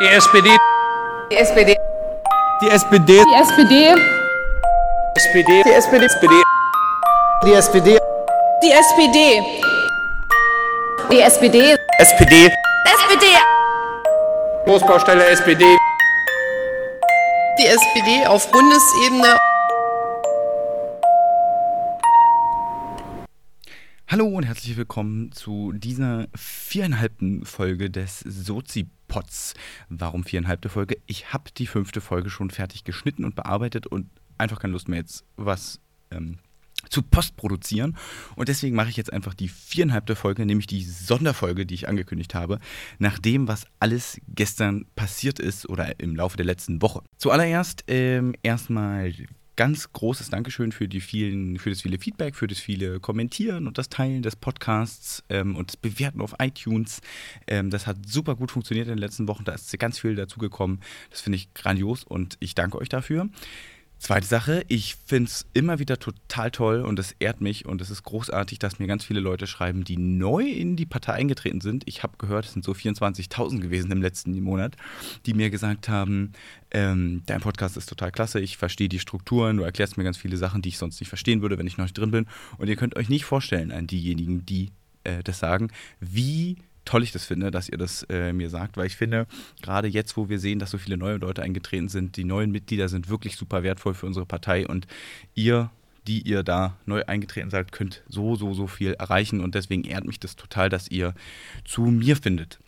Die SPD. Die SPD. Die SPD. Die SPD. SPD. Die SPD. SPD. Die SPD. Die SPD. Die SPD. SPD. SPD. Großbaustelle SPD. Die SPD auf Bundesebene. Hallo und herzlich willkommen zu dieser viereinhalbten Folge des Sozipods. Warum viereinhalbte Folge? Ich habe die fünfte Folge schon fertig geschnitten und bearbeitet und einfach keine Lust mehr jetzt was ähm, zu postproduzieren. Und deswegen mache ich jetzt einfach die viereinhalbte Folge, nämlich die Sonderfolge, die ich angekündigt habe, nach dem, was alles gestern passiert ist oder im Laufe der letzten Woche. Zuallererst ähm, erstmal ganz großes Dankeschön für die vielen, für das viele Feedback, für das viele Kommentieren und das Teilen des Podcasts ähm, und das Bewerten auf iTunes. Ähm, das hat super gut funktioniert in den letzten Wochen. Da ist ganz viel dazugekommen. Das finde ich grandios und ich danke euch dafür. Zweite Sache, ich finde es immer wieder total toll und es ehrt mich und es ist großartig, dass mir ganz viele Leute schreiben, die neu in die Partei eingetreten sind. Ich habe gehört, es sind so 24.000 gewesen im letzten Monat, die mir gesagt haben, ähm, dein Podcast ist total klasse, ich verstehe die Strukturen, du erklärst mir ganz viele Sachen, die ich sonst nicht verstehen würde, wenn ich noch nicht drin bin. Und ihr könnt euch nicht vorstellen an diejenigen, die äh, das sagen, wie toll ich das finde, dass ihr das äh, mir sagt, weil ich finde, gerade jetzt, wo wir sehen, dass so viele neue Leute eingetreten sind, die neuen Mitglieder sind wirklich super wertvoll für unsere Partei und ihr, die ihr da neu eingetreten seid, könnt so, so, so viel erreichen und deswegen ehrt mich das total, dass ihr zu mir findet.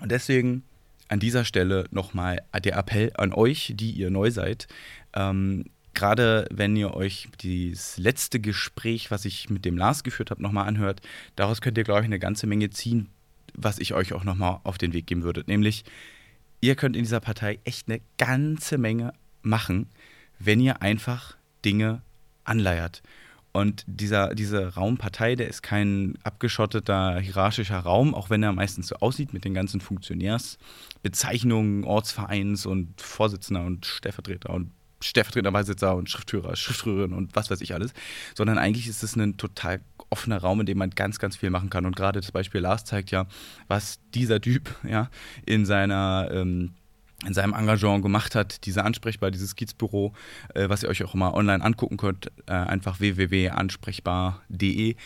Und deswegen an dieser Stelle nochmal der Appell an euch, die ihr neu seid. Ähm, gerade wenn ihr euch das letzte Gespräch, was ich mit dem Lars geführt habe, nochmal anhört, daraus könnt ihr, glaube ich, eine ganze Menge ziehen, was ich euch auch nochmal auf den Weg geben würde. Nämlich, ihr könnt in dieser Partei echt eine ganze Menge machen, wenn ihr einfach Dinge anleiert. Und dieser, diese Raumpartei, der ist kein abgeschotteter hierarchischer Raum, auch wenn er meistens so aussieht mit den ganzen Funktionärsbezeichnungen, Ortsvereins und Vorsitzender und Stellvertreter und Stellvertreter, Beisitzer und Schriftführer, Schriftführerin und was weiß ich alles, sondern eigentlich ist es ein total offener Raum, in dem man ganz, ganz viel machen kann. Und gerade das Beispiel Lars zeigt ja, was dieser Typ ja in seiner ähm, in seinem Engagement gemacht hat, diese ansprechbar, dieses Kiezbüro, äh, was ihr euch auch mal online angucken könnt, äh, einfach www.ansprechbar.de.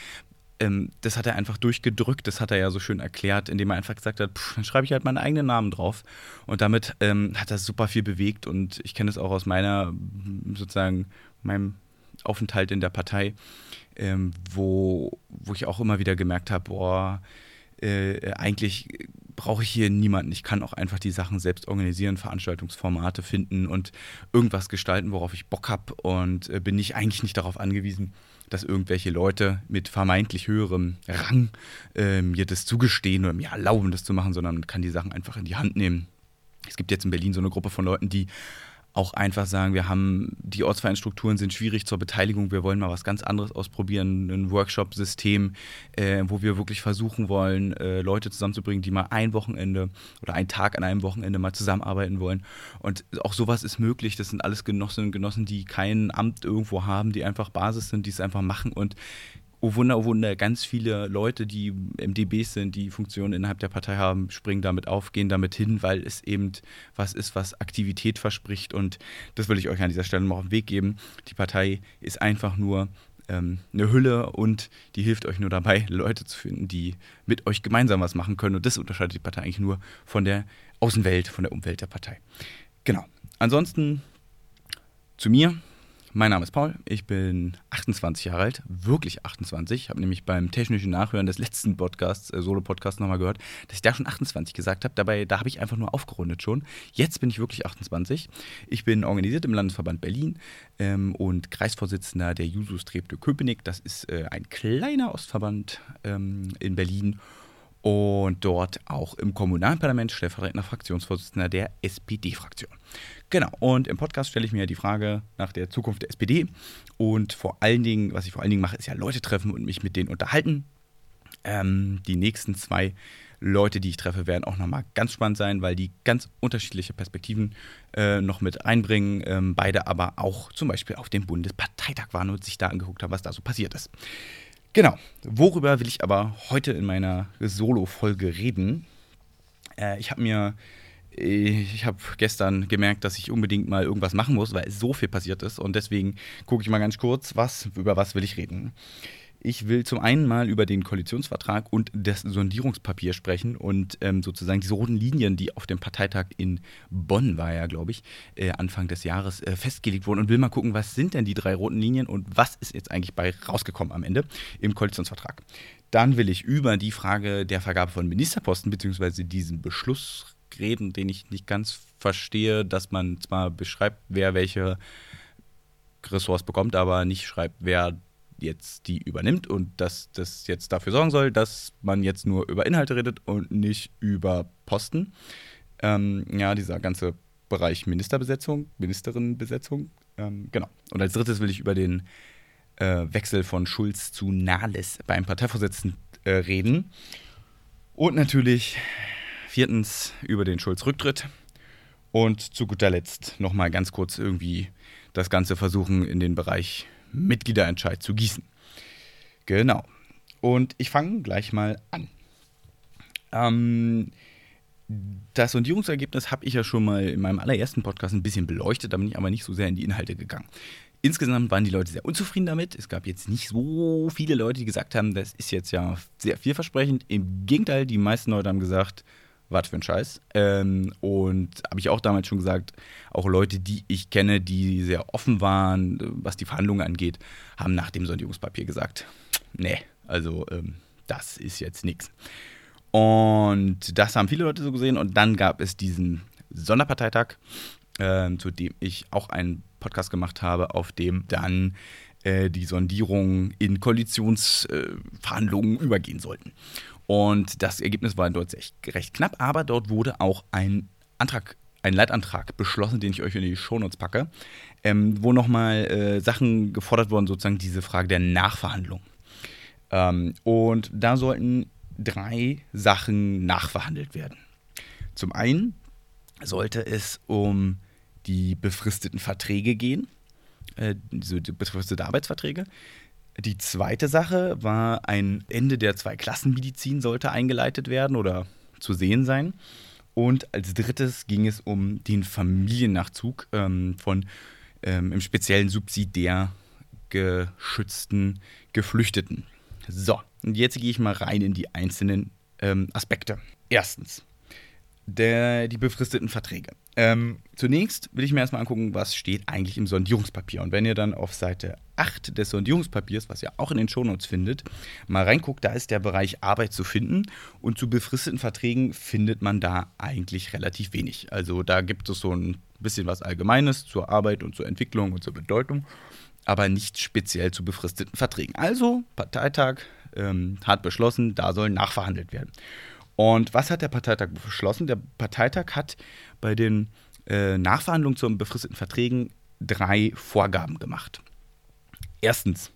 Ähm, das hat er einfach durchgedrückt, das hat er ja so schön erklärt, indem er einfach gesagt hat, pff, dann schreibe ich halt meinen eigenen Namen drauf. Und damit ähm, hat er super viel bewegt und ich kenne es auch aus meiner, sozusagen, meinem Aufenthalt in der Partei, ähm, wo, wo ich auch immer wieder gemerkt habe, boah, äh, eigentlich brauche ich hier niemanden. Ich kann auch einfach die Sachen selbst organisieren, Veranstaltungsformate finden und irgendwas gestalten, worauf ich Bock habe und äh, bin ich eigentlich nicht darauf angewiesen, dass irgendwelche Leute mit vermeintlich höherem Rang äh, mir das zugestehen oder mir erlauben, das zu machen, sondern man kann die Sachen einfach in die Hand nehmen. Es gibt jetzt in Berlin so eine Gruppe von Leuten, die auch einfach sagen, wir haben, die Ortsvereinstrukturen sind schwierig zur Beteiligung, wir wollen mal was ganz anderes ausprobieren, ein Workshop-System, äh, wo wir wirklich versuchen wollen, äh, Leute zusammenzubringen, die mal ein Wochenende oder einen Tag an einem Wochenende mal zusammenarbeiten wollen. Und auch sowas ist möglich, das sind alles Genossinnen und Genossen, die kein Amt irgendwo haben, die einfach Basis sind, die es einfach machen. Und oh Wunder, oh Wunder, ganz viele Leute, die MDBs sind, die Funktionen innerhalb der Partei haben, springen damit auf, gehen damit hin, weil es eben was ist, was Aktivität verspricht. Und das will ich euch an dieser Stelle mal auf den Weg geben. Die Partei ist einfach nur ähm, eine Hülle und die hilft euch nur dabei, Leute zu finden, die mit euch gemeinsam was machen können. Und das unterscheidet die Partei eigentlich nur von der Außenwelt, von der Umwelt der Partei. Genau. Ansonsten zu mir. Mein Name ist Paul, ich bin 28 Jahre alt, wirklich 28. Ich habe nämlich beim technischen Nachhören des letzten Podcasts, äh, Solo-Podcasts nochmal gehört, dass ich da schon 28 gesagt habe. Dabei, da habe ich einfach nur aufgerundet schon. Jetzt bin ich wirklich 28. Ich bin organisiert im Landesverband Berlin ähm, und Kreisvorsitzender der Jusus Treptow Köpenick. Das ist äh, ein kleiner Ostverband ähm, in Berlin und dort auch im Kommunalparlament stellvertretender Fraktionsvorsitzender der SPD-Fraktion. Genau, und im Podcast stelle ich mir die Frage nach der Zukunft der SPD und vor allen Dingen, was ich vor allen Dingen mache, ist ja Leute treffen und mich mit denen unterhalten. Ähm, die nächsten zwei Leute, die ich treffe, werden auch nochmal ganz spannend sein, weil die ganz unterschiedliche Perspektiven äh, noch mit einbringen. Ähm, beide aber auch zum Beispiel auf dem Bundesparteitag waren und sich da angeguckt haben, was da so passiert ist. Genau, worüber will ich aber heute in meiner Solo-Folge reden? Äh, ich habe mir ich habe gestern gemerkt, dass ich unbedingt mal irgendwas machen muss, weil so viel passiert ist. Und deswegen gucke ich mal ganz kurz, was, über was will ich reden. Ich will zum einen mal über den Koalitionsvertrag und das Sondierungspapier sprechen und ähm, sozusagen diese roten Linien, die auf dem Parteitag in Bonn war ja, glaube ich, äh, Anfang des Jahres äh, festgelegt wurden und will mal gucken, was sind denn die drei roten Linien und was ist jetzt eigentlich bei rausgekommen am Ende im Koalitionsvertrag. Dann will ich über die Frage der Vergabe von Ministerposten bzw. diesen Beschluss reden, den ich nicht ganz verstehe, dass man zwar beschreibt, wer welche Ressorts bekommt, aber nicht schreibt, wer jetzt die übernimmt und dass das jetzt dafür sorgen soll, dass man jetzt nur über Inhalte redet und nicht über Posten. Ähm, ja, dieser ganze Bereich Ministerbesetzung, Ministerinnenbesetzung. Ähm, genau. Und als drittes will ich über den äh, Wechsel von Schulz zu Nahles beim Parteivorsitzenden äh, reden. Und natürlich viertens über den Schulz-Rücktritt. Und zu guter Letzt nochmal ganz kurz irgendwie das Ganze versuchen in den Bereich Mitgliederentscheid zu gießen. Genau. Und ich fange gleich mal an. Ähm, das Sondierungsergebnis habe ich ja schon mal in meinem allerersten Podcast ein bisschen beleuchtet, da bin ich aber nicht so sehr in die Inhalte gegangen. Insgesamt waren die Leute sehr unzufrieden damit. Es gab jetzt nicht so viele Leute, die gesagt haben, das ist jetzt ja sehr vielversprechend. Im Gegenteil, die meisten Leute haben gesagt, was für ein Scheiß. Ähm, und habe ich auch damals schon gesagt, auch Leute, die ich kenne, die sehr offen waren, was die Verhandlungen angeht, haben nach dem Sondierungspapier gesagt, nee, also ähm, das ist jetzt nichts. Und das haben viele Leute so gesehen. Und dann gab es diesen Sonderparteitag, äh, zu dem ich auch einen Podcast gemacht habe, auf dem dann äh, die Sondierungen in Koalitionsverhandlungen äh, übergehen sollten. Und das Ergebnis war dort recht, knapp, aber dort wurde auch ein Antrag ein Leitantrag beschlossen, den ich euch in die Shownotes packe, ähm, wo nochmal äh, Sachen gefordert wurden, sozusagen diese Frage der Nachverhandlung. Ähm, und da sollten drei Sachen nachverhandelt werden. Zum einen sollte es um die befristeten Verträge gehen, äh, diese befristete Arbeitsverträge. Die zweite Sache war, ein Ende der Zweiklassenmedizin sollte eingeleitet werden oder zu sehen sein. Und als drittes ging es um den Familiennachzug ähm, von ähm, im speziellen subsidiär geschützten Geflüchteten. So, und jetzt gehe ich mal rein in die einzelnen ähm, Aspekte. Erstens, der, die befristeten Verträge. Ähm, zunächst will ich mir erstmal angucken, was steht eigentlich im Sondierungspapier. Und wenn ihr dann auf Seite 8 des Sondierungspapiers, was ihr auch in den Shownotes findet, mal reinguckt, da ist der Bereich Arbeit zu finden. Und zu befristeten Verträgen findet man da eigentlich relativ wenig. Also da gibt es so ein bisschen was Allgemeines zur Arbeit und zur Entwicklung und zur Bedeutung, aber nicht speziell zu befristeten Verträgen. Also Parteitag ähm, hat beschlossen, da soll nachverhandelt werden. Und was hat der Parteitag beschlossen? Der Parteitag hat bei den äh, Nachverhandlungen zu befristeten Verträgen drei Vorgaben gemacht. Erstens,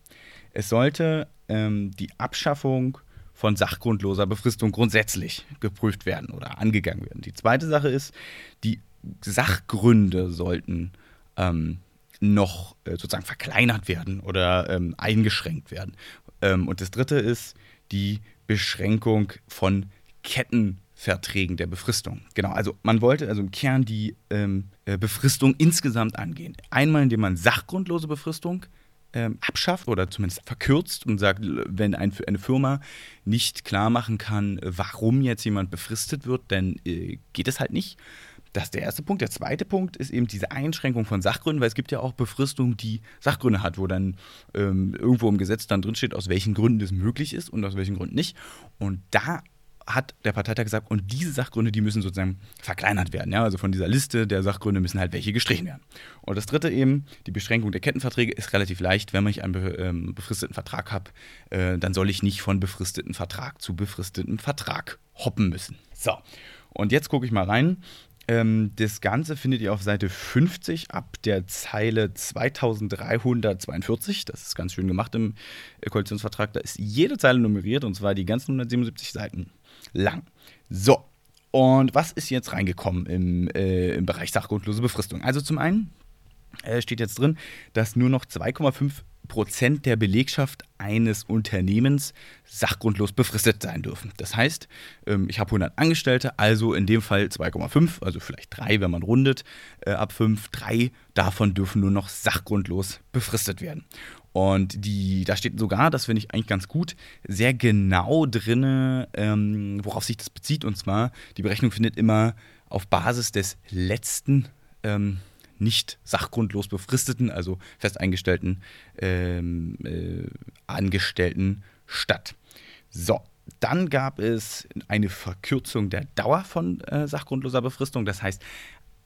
es sollte ähm, die Abschaffung von sachgrundloser Befristung grundsätzlich geprüft werden oder angegangen werden. Die zweite Sache ist, die Sachgründe sollten ähm, noch äh, sozusagen verkleinert werden oder ähm, eingeschränkt werden. Ähm, und das dritte ist die Beschränkung von Kettenverträgen der Befristung. Genau, also man wollte also im Kern die ähm, äh, Befristung insgesamt angehen. Einmal, indem man sachgrundlose Befristung ähm, abschafft oder zumindest verkürzt und sagt, wenn ein, eine Firma nicht klar machen kann, warum jetzt jemand befristet wird, dann äh, geht es halt nicht. Das ist der erste Punkt. Der zweite Punkt ist eben diese Einschränkung von Sachgründen, weil es gibt ja auch Befristung, die Sachgründe hat, wo dann ähm, irgendwo im Gesetz dann drinsteht, aus welchen Gründen das möglich ist und aus welchen Gründen nicht. Und da hat der Parteitag gesagt, und diese Sachgründe, die müssen sozusagen verkleinert werden. Ja? Also von dieser Liste der Sachgründe müssen halt welche gestrichen werden. Und das dritte eben, die Beschränkung der Kettenverträge ist relativ leicht. Wenn ich einen ähm, befristeten Vertrag habe, äh, dann soll ich nicht von befristeten Vertrag zu befristetem Vertrag hoppen müssen. So, und jetzt gucke ich mal rein. Ähm, das Ganze findet ihr auf Seite 50 ab der Zeile 2342. Das ist ganz schön gemacht im Koalitionsvertrag. Da ist jede Zeile nummeriert und zwar die ganzen 177 Seiten lang. So, und was ist jetzt reingekommen im, äh, im Bereich sachgrundlose Befristung? Also zum einen äh, steht jetzt drin, dass nur noch 2,5 Prozent der Belegschaft eines Unternehmens sachgrundlos befristet sein dürfen. Das heißt, ähm, ich habe 100 Angestellte, also in dem Fall 2,5, also vielleicht 3, wenn man rundet, äh, ab 5, 3 davon dürfen nur noch sachgrundlos befristet werden. Und die, da steht sogar, das finde ich eigentlich ganz gut, sehr genau drin, ähm, worauf sich das bezieht. Und zwar, die Berechnung findet immer auf Basis des letzten ähm, nicht sachgrundlos befristeten, also festeingestellten ähm, äh, Angestellten statt. So, dann gab es eine Verkürzung der Dauer von äh, sachgrundloser Befristung. Das heißt,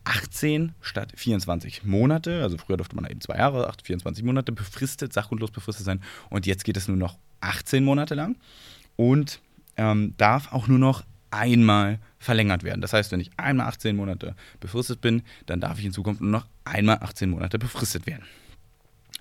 18 statt 24 Monate, also früher durfte man eben zwei Jahre, 8, 24 Monate befristet, sachgrundlos befristet sein und jetzt geht es nur noch 18 Monate lang und ähm, darf auch nur noch einmal verlängert werden. Das heißt, wenn ich einmal 18 Monate befristet bin, dann darf ich in Zukunft nur noch einmal 18 Monate befristet werden.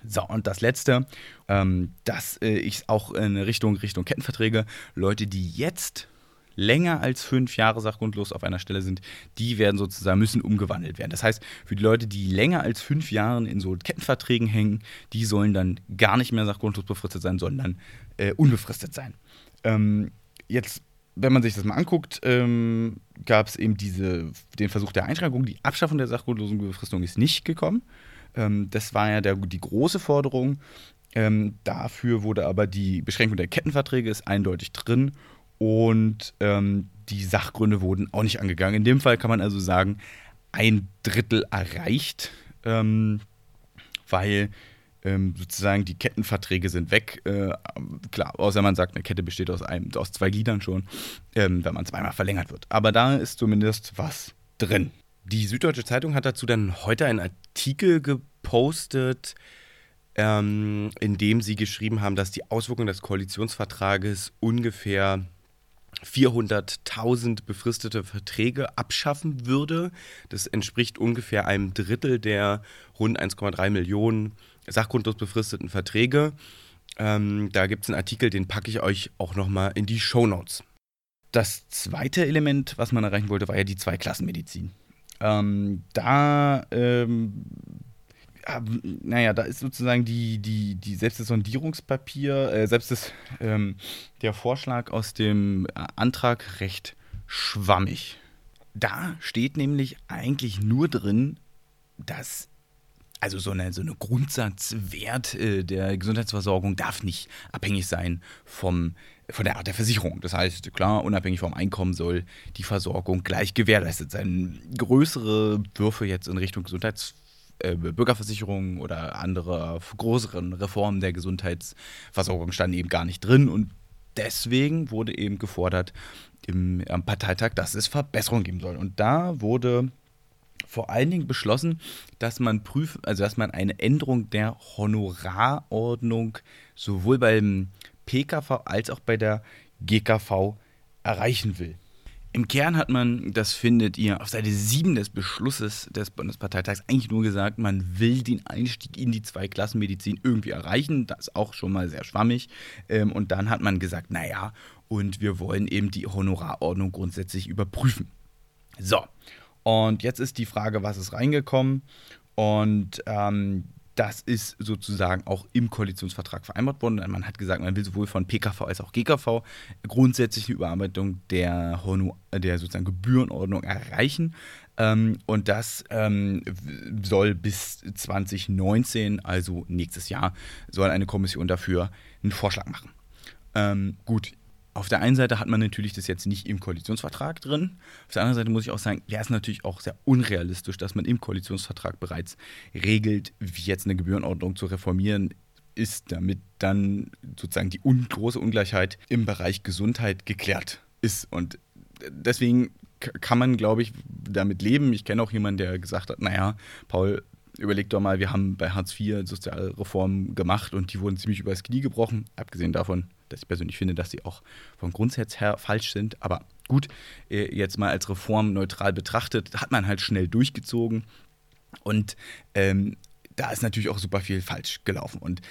So, und das letzte, ähm, dass äh, ich auch in Richtung, Richtung Kettenverträge, Leute, die jetzt länger als fünf Jahre sachgrundlos auf einer Stelle sind, die werden sozusagen, müssen umgewandelt werden. Das heißt, für die Leute, die länger als fünf Jahre in so Kettenverträgen hängen, die sollen dann gar nicht mehr sachgrundlos befristet sein, sondern äh, unbefristet sein. Ähm, jetzt wenn man sich das mal anguckt, ähm, gab es eben diese, den Versuch der Einschränkung. Die Abschaffung der sachgrundlosen Befristung ist nicht gekommen. Ähm, das war ja der, die große Forderung. Ähm, dafür wurde aber die Beschränkung der Kettenverträge ist eindeutig drin und ähm, die Sachgründe wurden auch nicht angegangen. In dem Fall kann man also sagen, ein Drittel erreicht, ähm, weil ähm, sozusagen die Kettenverträge sind weg. Äh, klar, außer man sagt, eine Kette besteht aus, einem, aus zwei Gliedern schon, ähm, wenn man zweimal verlängert wird. Aber da ist zumindest was drin. Die Süddeutsche Zeitung hat dazu dann heute einen Artikel gepostet, ähm, in dem sie geschrieben haben, dass die Auswirkungen des Koalitionsvertrages ungefähr 400.000 befristete Verträge abschaffen würde. Das entspricht ungefähr einem Drittel der rund 1,3 Millionen sachgrundlos befristeten Verträge. Ähm, da gibt es einen Artikel, den packe ich euch auch nochmal in die Show Notes. Das zweite Element, was man erreichen wollte, war ja die Zweiklassenmedizin. Ähm, da ähm, naja, da ist sozusagen die, die, die selbst das Sondierungspapier, äh, selbst das, ähm, der Vorschlag aus dem äh, Antrag recht schwammig. Da steht nämlich eigentlich nur drin, dass also so eine, so eine Grundsatzwert äh, der Gesundheitsversorgung darf nicht abhängig sein vom, von der Art der Versicherung. Das heißt, klar, unabhängig vom Einkommen soll die Versorgung gleich gewährleistet sein. Größere Würfe jetzt in Richtung Gesundheitsversorgung äh, Bürgerversicherung oder andere größeren Reformen der Gesundheitsversorgung standen eben gar nicht drin und deswegen wurde eben gefordert im, am Parteitag, dass es Verbesserungen geben soll. Und da wurde vor allen Dingen beschlossen, dass man prüft, also dass man eine Änderung der Honorarordnung sowohl beim PKV als auch bei der GKV erreichen will. Im Kern hat man, das findet ihr auf Seite 7 des Beschlusses des Bundesparteitags, eigentlich nur gesagt, man will den Einstieg in die Zweiklassenmedizin irgendwie erreichen. Das ist auch schon mal sehr schwammig. Ähm, und dann hat man gesagt, naja, und wir wollen eben die Honorarordnung grundsätzlich überprüfen. So, und jetzt ist die Frage, was ist reingekommen? Und ähm, das ist sozusagen auch im Koalitionsvertrag vereinbart worden. Man hat gesagt, man will sowohl von PKV als auch GKV grundsätzlich eine Überarbeitung der, Honor, der sozusagen Gebührenordnung erreichen. Ähm, und das ähm, soll bis 2019, also nächstes Jahr, soll eine Kommission dafür einen Vorschlag machen. Ähm, gut, auf der einen Seite hat man natürlich das jetzt nicht im Koalitionsvertrag drin. Auf der anderen Seite muss ich auch sagen, wäre es natürlich auch sehr unrealistisch, dass man im Koalitionsvertrag bereits regelt, wie jetzt eine Gebührenordnung zu reformieren ist, damit dann sozusagen die un große Ungleichheit im Bereich Gesundheit geklärt ist. Und deswegen kann man, glaube ich, damit leben. Ich kenne auch jemanden, der gesagt hat, naja, Paul, überleg doch mal, wir haben bei Hartz IV Sozialreformen gemacht und die wurden ziemlich übers Knie gebrochen. Abgesehen davon, dass ich persönlich finde, dass sie auch vom Grundsatz her falsch sind. Aber gut, äh, jetzt mal als Reform neutral betrachtet, hat man halt schnell durchgezogen. Und ähm, da ist natürlich auch super viel falsch gelaufen. Und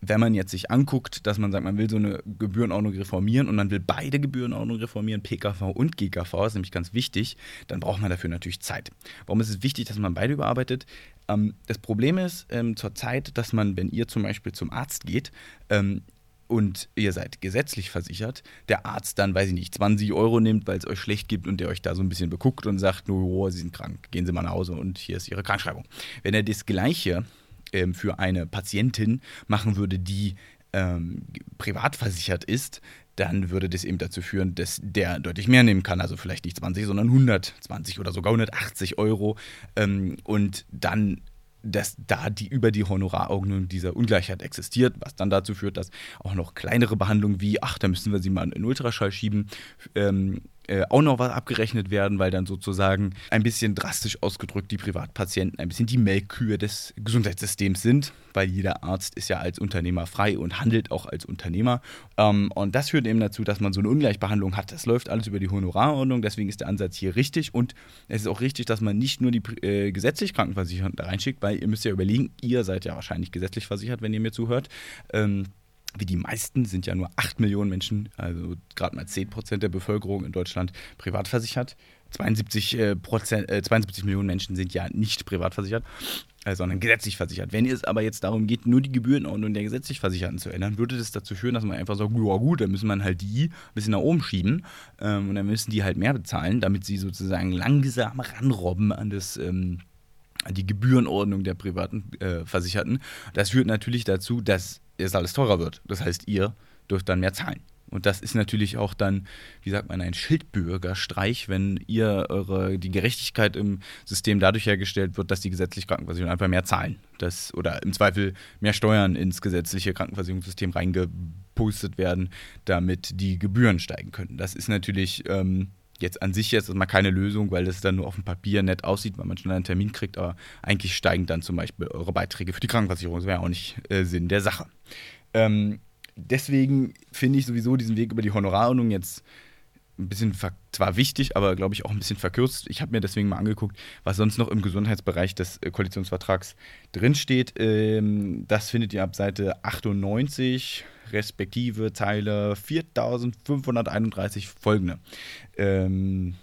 wenn man jetzt sich anguckt, dass man sagt, man will so eine Gebührenordnung reformieren und man will beide Gebührenordnungen reformieren, PKV und GKV, ist nämlich ganz wichtig, dann braucht man dafür natürlich Zeit. Warum ist es wichtig, dass man beide überarbeitet? Ähm, das Problem ist ähm, zurzeit, dass man, wenn ihr zum Beispiel zum Arzt geht, ähm, und ihr seid gesetzlich versichert, der Arzt dann, weiß ich nicht, 20 Euro nimmt, weil es euch schlecht gibt und der euch da so ein bisschen beguckt und sagt, oh, Sie sind krank, gehen Sie mal nach Hause und hier ist Ihre Krankschreibung. Wenn er das Gleiche ähm, für eine Patientin machen würde, die ähm, privat versichert ist, dann würde das eben dazu führen, dass der deutlich mehr nehmen kann. Also vielleicht nicht 20, sondern 120 oder sogar 180 Euro. Ähm, und dann dass da die über die Honorarordnung dieser Ungleichheit existiert, was dann dazu führt, dass auch noch kleinere Behandlungen wie, ach, da müssen wir sie mal in Ultraschall schieben, ähm, äh, auch noch was abgerechnet werden, weil dann sozusagen ein bisschen drastisch ausgedrückt die Privatpatienten ein bisschen die Melkkühe des Gesundheitssystems sind, weil jeder Arzt ist ja als Unternehmer frei und handelt auch als Unternehmer. Ähm, und das führt eben dazu, dass man so eine Ungleichbehandlung hat. Das läuft alles über die Honorarordnung, deswegen ist der Ansatz hier richtig und es ist auch richtig, dass man nicht nur die äh, gesetzlich Krankenversicherten da reinschickt, weil ihr müsst ja überlegen, ihr seid ja wahrscheinlich gesetzlich versichert, wenn ihr mir zuhört. Ähm, wie die meisten sind ja nur 8 Millionen Menschen, also gerade mal 10 Prozent der Bevölkerung in Deutschland privat versichert. 72, äh, Prozent, äh, 72 Millionen Menschen sind ja nicht privat versichert, äh, sondern gesetzlich versichert. Wenn es aber jetzt darum geht, nur die Gebührenordnung der gesetzlich Versicherten zu ändern, würde das dazu führen, dass man einfach sagt, ja gut, dann müssen wir halt die ein bisschen nach oben schieben ähm, und dann müssen die halt mehr bezahlen, damit sie sozusagen langsam ranrobben an das ähm, die Gebührenordnung der privaten äh, Versicherten. Das führt natürlich dazu, dass es alles teurer wird. Das heißt, ihr dürft dann mehr zahlen. Und das ist natürlich auch dann, wie sagt man, ein Schildbürgerstreich, wenn ihr eure, die Gerechtigkeit im System dadurch hergestellt wird, dass die gesetzliche Krankenversicherung einfach mehr zahlen. Das, oder im Zweifel mehr Steuern ins gesetzliche Krankenversicherungssystem reingepustet werden, damit die Gebühren steigen können. Das ist natürlich ähm, jetzt an sich jetzt mal keine Lösung, weil das dann nur auf dem Papier nett aussieht, weil man schon einen Termin kriegt, aber eigentlich steigen dann zum Beispiel eure Beiträge für die Krankenversicherung. Das wäre auch nicht äh, Sinn der Sache. Ähm, deswegen finde ich sowieso diesen Weg über die Honorarordnung jetzt ein bisschen zwar wichtig, aber glaube ich auch ein bisschen verkürzt. Ich habe mir deswegen mal angeguckt, was sonst noch im Gesundheitsbereich des äh, Koalitionsvertrags drinsteht. Ähm, das findet ihr ab Seite 98 respektive Zeile 4531 folgende. Ähm,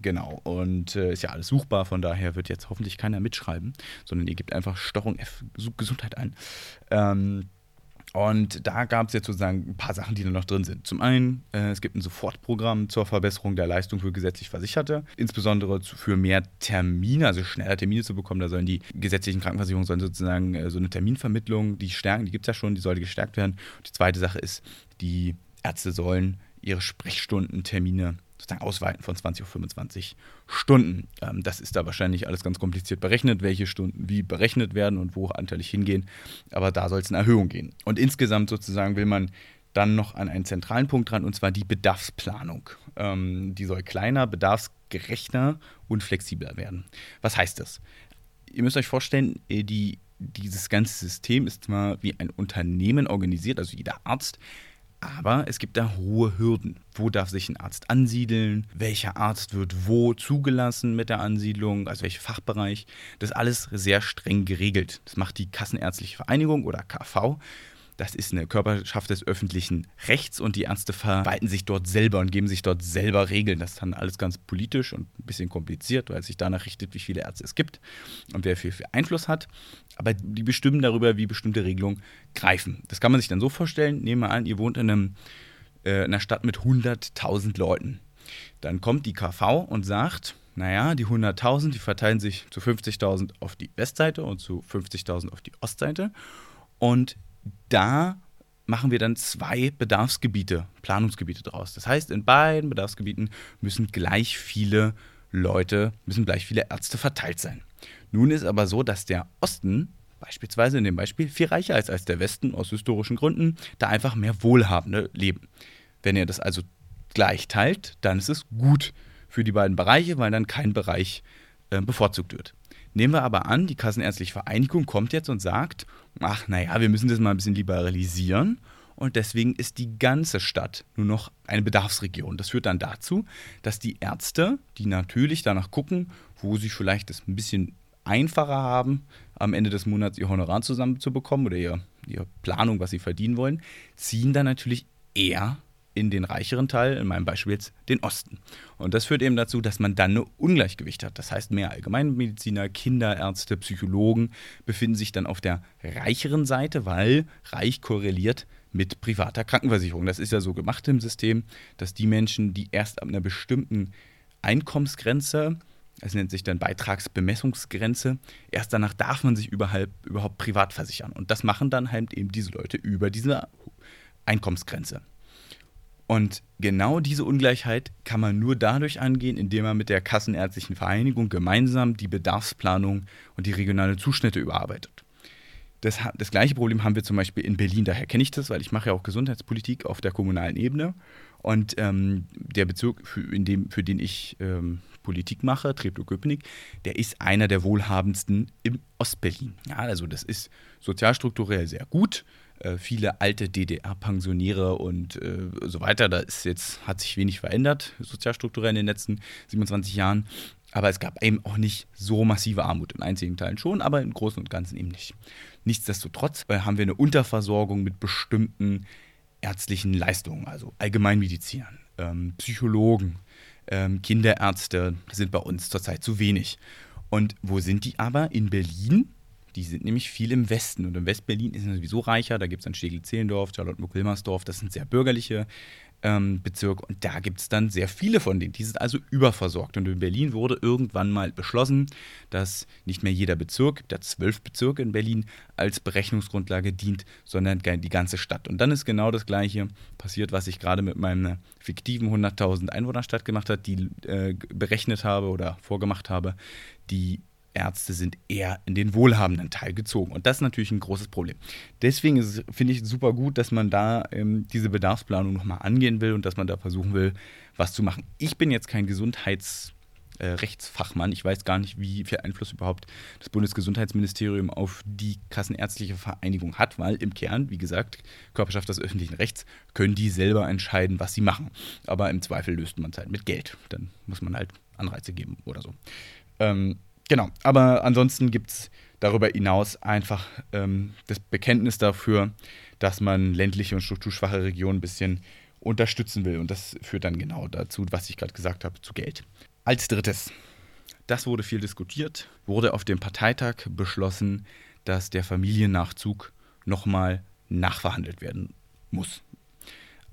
Genau, und äh, ist ja alles suchbar, von daher wird jetzt hoffentlich keiner mitschreiben, sondern ihr gebt einfach Steuerung F Gesundheit ein. Ähm, und da gab es jetzt sozusagen ein paar Sachen, die da noch drin sind. Zum einen, äh, es gibt ein Sofortprogramm zur Verbesserung der Leistung für gesetzlich Versicherte, insbesondere zu, für mehr Termine, also schneller Termine zu bekommen. Da sollen die gesetzlichen Krankenversicherungen sollen sozusagen äh, so eine Terminvermittlung, die stärken, die gibt es ja schon, die sollte gestärkt werden. Und die zweite Sache ist, die Ärzte sollen ihre Sprechstundentermine sozusagen ausweiten von 20 auf 25 Stunden. Ähm, das ist da wahrscheinlich alles ganz kompliziert berechnet, welche Stunden wie berechnet werden und wo anteilig hingehen. Aber da soll es eine Erhöhung gehen. Und insgesamt sozusagen will man dann noch an einen zentralen Punkt ran, und zwar die Bedarfsplanung. Ähm, die soll kleiner, bedarfsgerechter und flexibler werden. Was heißt das? Ihr müsst euch vorstellen, äh, die, dieses ganze System ist zwar wie ein Unternehmen organisiert, also jeder Arzt aber es gibt da hohe Hürden. Wo darf sich ein Arzt ansiedeln? Welcher Arzt wird wo zugelassen mit der Ansiedlung? Also welcher Fachbereich? Das ist alles sehr streng geregelt. Das macht die Kassenärztliche Vereinigung oder KV. Das ist eine Körperschaft des öffentlichen Rechts und die Ärzte verwalten sich dort selber und geben sich dort selber Regeln. Das ist dann alles ganz politisch und ein bisschen kompliziert, weil es sich danach richtet, wie viele Ärzte es gibt und wer viel, viel Einfluss hat. Aber die bestimmen darüber, wie bestimmte Regelungen greifen. Das kann man sich dann so vorstellen. Nehmen wir an, ihr wohnt in, einem, äh, in einer Stadt mit 100.000 Leuten. Dann kommt die KV und sagt, naja, die 100.000, die verteilen sich zu 50.000 auf die Westseite und zu 50.000 auf die Ostseite. Und da machen wir dann zwei Bedarfsgebiete, Planungsgebiete draus. Das heißt, in beiden Bedarfsgebieten müssen gleich viele Leute, müssen gleich viele Ärzte verteilt sein. Nun ist aber so, dass der Osten beispielsweise in dem Beispiel viel reicher ist als der Westen aus historischen Gründen, da einfach mehr Wohlhabende leben. Wenn ihr das also gleich teilt, dann ist es gut für die beiden Bereiche, weil dann kein Bereich äh, bevorzugt wird. Nehmen wir aber an, die Kassenärztliche Vereinigung kommt jetzt und sagt, ach naja, wir müssen das mal ein bisschen liberalisieren und deswegen ist die ganze Stadt nur noch eine Bedarfsregion. Das führt dann dazu, dass die Ärzte, die natürlich danach gucken, wo sie vielleicht das ein bisschen einfacher haben, am Ende des Monats ihr Honorar zusammenzubekommen oder ihr, ihre Planung, was sie verdienen wollen, ziehen dann natürlich eher in den reicheren Teil, in meinem Beispiel jetzt den Osten. Und das führt eben dazu, dass man dann ein Ungleichgewicht hat. Das heißt, mehr Allgemeinmediziner, Kinderärzte, Psychologen befinden sich dann auf der reicheren Seite, weil reich korreliert mit privater Krankenversicherung. Das ist ja so gemacht im System, dass die Menschen, die erst ab einer bestimmten Einkommensgrenze, es nennt sich dann Beitragsbemessungsgrenze, erst danach darf man sich überhaupt, überhaupt privat versichern. Und das machen dann halt eben diese Leute über diese Einkommensgrenze. Und genau diese Ungleichheit kann man nur dadurch angehen, indem man mit der Kassenärztlichen Vereinigung gemeinsam die Bedarfsplanung und die regionale Zuschnitte überarbeitet. Das, das gleiche Problem haben wir zum Beispiel in Berlin, daher kenne ich das, weil ich mache ja auch Gesundheitspolitik auf der kommunalen Ebene. Und ähm, der Bezirk, für, in dem, für den ich ähm, Politik mache, Treptow-Köpenick, der ist einer der wohlhabendsten im Ostberlin. Ja, also das ist sozialstrukturell sehr gut. Äh, viele alte DDR-Pensionäre und äh, so weiter. Da ist jetzt, hat sich wenig verändert, sozialstrukturell in den letzten 27 Jahren. Aber es gab eben auch nicht so massive Armut. In einzigen Teilen schon, aber im Großen und Ganzen eben nicht. Nichtsdestotrotz äh, haben wir eine Unterversorgung mit bestimmten ärztlichen Leistungen, also Allgemeinmedizinern, ähm, Psychologen, ähm, Kinderärzte sind bei uns zurzeit zu wenig. Und wo sind die aber? In Berlin die sind nämlich viel im Westen. Und im Westberlin ist es sowieso reicher. Da gibt es dann Stegel-Zehlendorf, Charlottenburg-Wilmersdorf. Das sind sehr bürgerliche ähm, Bezirke. Und da gibt es dann sehr viele von denen. Die sind also überversorgt. Und in Berlin wurde irgendwann mal beschlossen, dass nicht mehr jeder Bezirk, der zwölf Bezirke in Berlin, als Berechnungsgrundlage dient, sondern die ganze Stadt. Und dann ist genau das Gleiche passiert, was ich gerade mit meiner fiktiven 100.000 Einwohnerstadt gemacht habe, die äh, berechnet habe oder vorgemacht habe. Die Ärzte sind eher in den wohlhabenden Teil gezogen. Und das ist natürlich ein großes Problem. Deswegen finde ich super gut, dass man da ähm, diese Bedarfsplanung nochmal angehen will und dass man da versuchen will, was zu machen. Ich bin jetzt kein Gesundheitsrechtsfachmann. Äh, ich weiß gar nicht, wie viel Einfluss überhaupt das Bundesgesundheitsministerium auf die Kassenärztliche Vereinigung hat, weil im Kern, wie gesagt, Körperschaft des öffentlichen Rechts, können die selber entscheiden, was sie machen. Aber im Zweifel löst man es halt mit Geld. Dann muss man halt Anreize geben oder so. Ähm, Genau, aber ansonsten gibt es darüber hinaus einfach ähm, das Bekenntnis dafür, dass man ländliche und strukturschwache Regionen ein bisschen unterstützen will. Und das führt dann genau dazu, was ich gerade gesagt habe, zu Geld. Als drittes, das wurde viel diskutiert, wurde auf dem Parteitag beschlossen, dass der Familiennachzug nochmal nachverhandelt werden muss.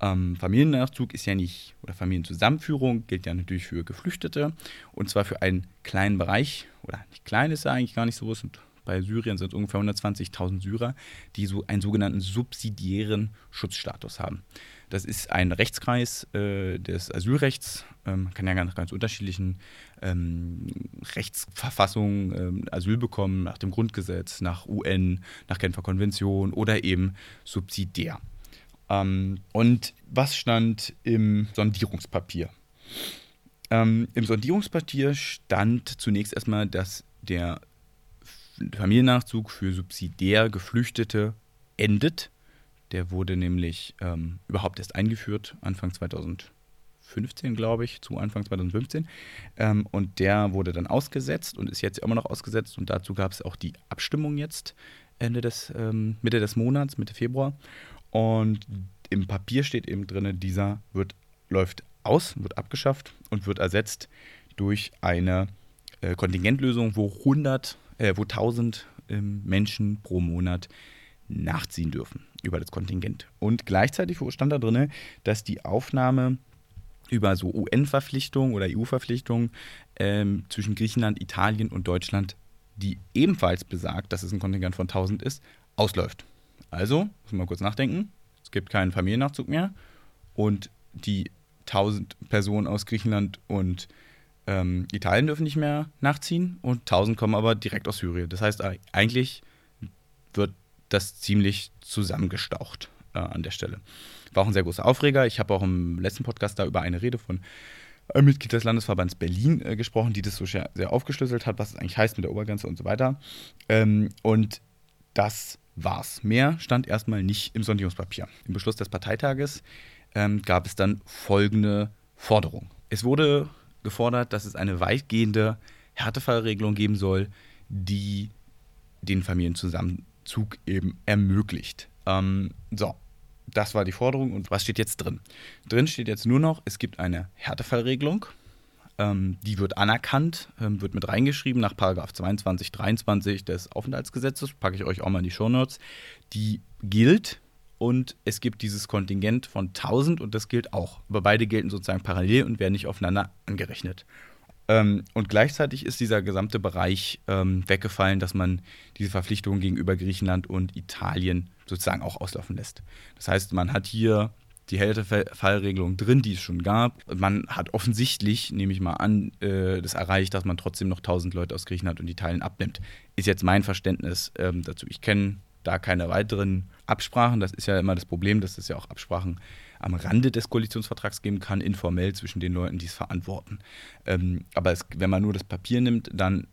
Ähm, Familiennachzug ist ja nicht, oder Familienzusammenführung gilt ja natürlich für Geflüchtete und zwar für einen kleinen Bereich, oder nicht klein ist ja eigentlich gar nicht so, sind, bei Syrien sind es ungefähr 120.000 Syrer, die so einen sogenannten subsidiären Schutzstatus haben. Das ist ein Rechtskreis äh, des Asylrechts, ähm, kann ja ganz, ganz unterschiedlichen ähm, Rechtsverfassungen ähm, Asyl bekommen, nach dem Grundgesetz, nach UN, nach Genfer Konvention oder eben subsidiär. Ähm, und was stand im Sondierungspapier? Ähm, Im Sondierungspapier stand zunächst erstmal, dass der Familiennachzug für subsidiär Geflüchtete endet. Der wurde nämlich ähm, überhaupt erst eingeführt, Anfang 2015, glaube ich, zu Anfang 2015. Ähm, und der wurde dann ausgesetzt und ist jetzt immer noch ausgesetzt. Und dazu gab es auch die Abstimmung jetzt Ende des, ähm, Mitte des Monats, Mitte Februar. Und im Papier steht eben drin, dieser wird, läuft aus, wird abgeschafft und wird ersetzt durch eine äh, Kontingentlösung, wo 100, äh, wo 1000 äh, Menschen pro Monat nachziehen dürfen über das Kontingent. Und gleichzeitig stand da drin, dass die Aufnahme über so UN-Verpflichtungen oder EU-Verpflichtungen ähm, zwischen Griechenland, Italien und Deutschland, die ebenfalls besagt, dass es ein Kontingent von 1000 ist, ausläuft. Also, muss man mal kurz nachdenken, es gibt keinen Familiennachzug mehr und die 1000 Personen aus Griechenland und ähm, Italien dürfen nicht mehr nachziehen und 1000 kommen aber direkt aus Syrien. Das heißt, eigentlich wird das ziemlich zusammengestaucht äh, an der Stelle. War auch ein sehr großer Aufreger. Ich habe auch im letzten Podcast da über eine Rede von einem Mitglied des Landesverbands Berlin äh, gesprochen, die das so sehr, sehr, aufgeschlüsselt hat, was es eigentlich heißt mit der Obergrenze und so weiter. Ähm, und das war's. Mehr stand erstmal nicht im Sondierungspapier. Im Beschluss des Parteitages ähm, gab es dann folgende Forderung. Es wurde gefordert, dass es eine weitgehende Härtefallregelung geben soll, die den Familienzusammen Zug eben ermöglicht. Ähm, so, das war die Forderung und was steht jetzt drin? Drin steht jetzt nur noch, es gibt eine Härtefallregelung. Ähm, die wird anerkannt, ähm, wird mit reingeschrieben nach 22, 23 des Aufenthaltsgesetzes, packe ich euch auch mal in die Shownotes. Die gilt und es gibt dieses Kontingent von 1000 und das gilt auch. Aber beide gelten sozusagen parallel und werden nicht aufeinander angerechnet. Ähm, und gleichzeitig ist dieser gesamte Bereich ähm, weggefallen, dass man diese Verpflichtungen gegenüber Griechenland und Italien sozusagen auch auslaufen lässt. Das heißt, man hat hier die Härtefallregelung drin, die es schon gab. Man hat offensichtlich, nehme ich mal an, äh, das erreicht, dass man trotzdem noch 1000 Leute aus Griechenland und Italien abnimmt. Ist jetzt mein Verständnis ähm, dazu. Ich kenne da keine weiteren Absprachen. Das ist ja immer das Problem, dass es ja auch Absprachen am Rande des Koalitionsvertrags geben kann, informell zwischen den Leuten, die es verantworten. Ähm, aber es, wenn man nur das Papier nimmt, dann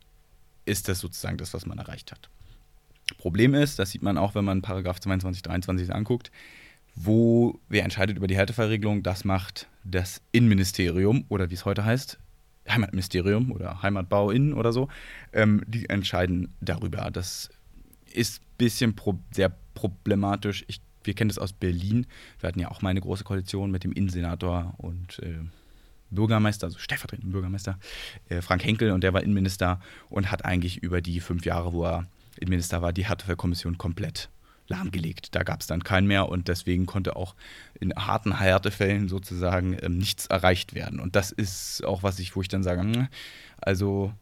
ist das sozusagen das, was man erreicht hat. Problem ist, das sieht man auch, wenn man Paragraph 22, 23 anguckt, wo wer entscheidet über die Härtefallregelung, das macht das Innenministerium oder wie es heute heißt, Heimatministerium oder Heimatbau innen oder so, ähm, die entscheiden darüber. Das ist ein bisschen pro sehr problematisch. Ich, wir kennen das aus Berlin. Wir hatten ja auch mal eine große Koalition mit dem Innensenator und äh, Bürgermeister, also stellvertretenden Bürgermeister, äh, Frank Henkel, und der war Innenminister und hat eigentlich über die fünf Jahre, wo er Innenminister war, die Härtefallkommission komplett lahmgelegt. Da gab es dann keinen mehr und deswegen konnte auch in harten Härtefällen sozusagen ähm, nichts erreicht werden. Und das ist auch was ich, wo ich dann sage, hm, also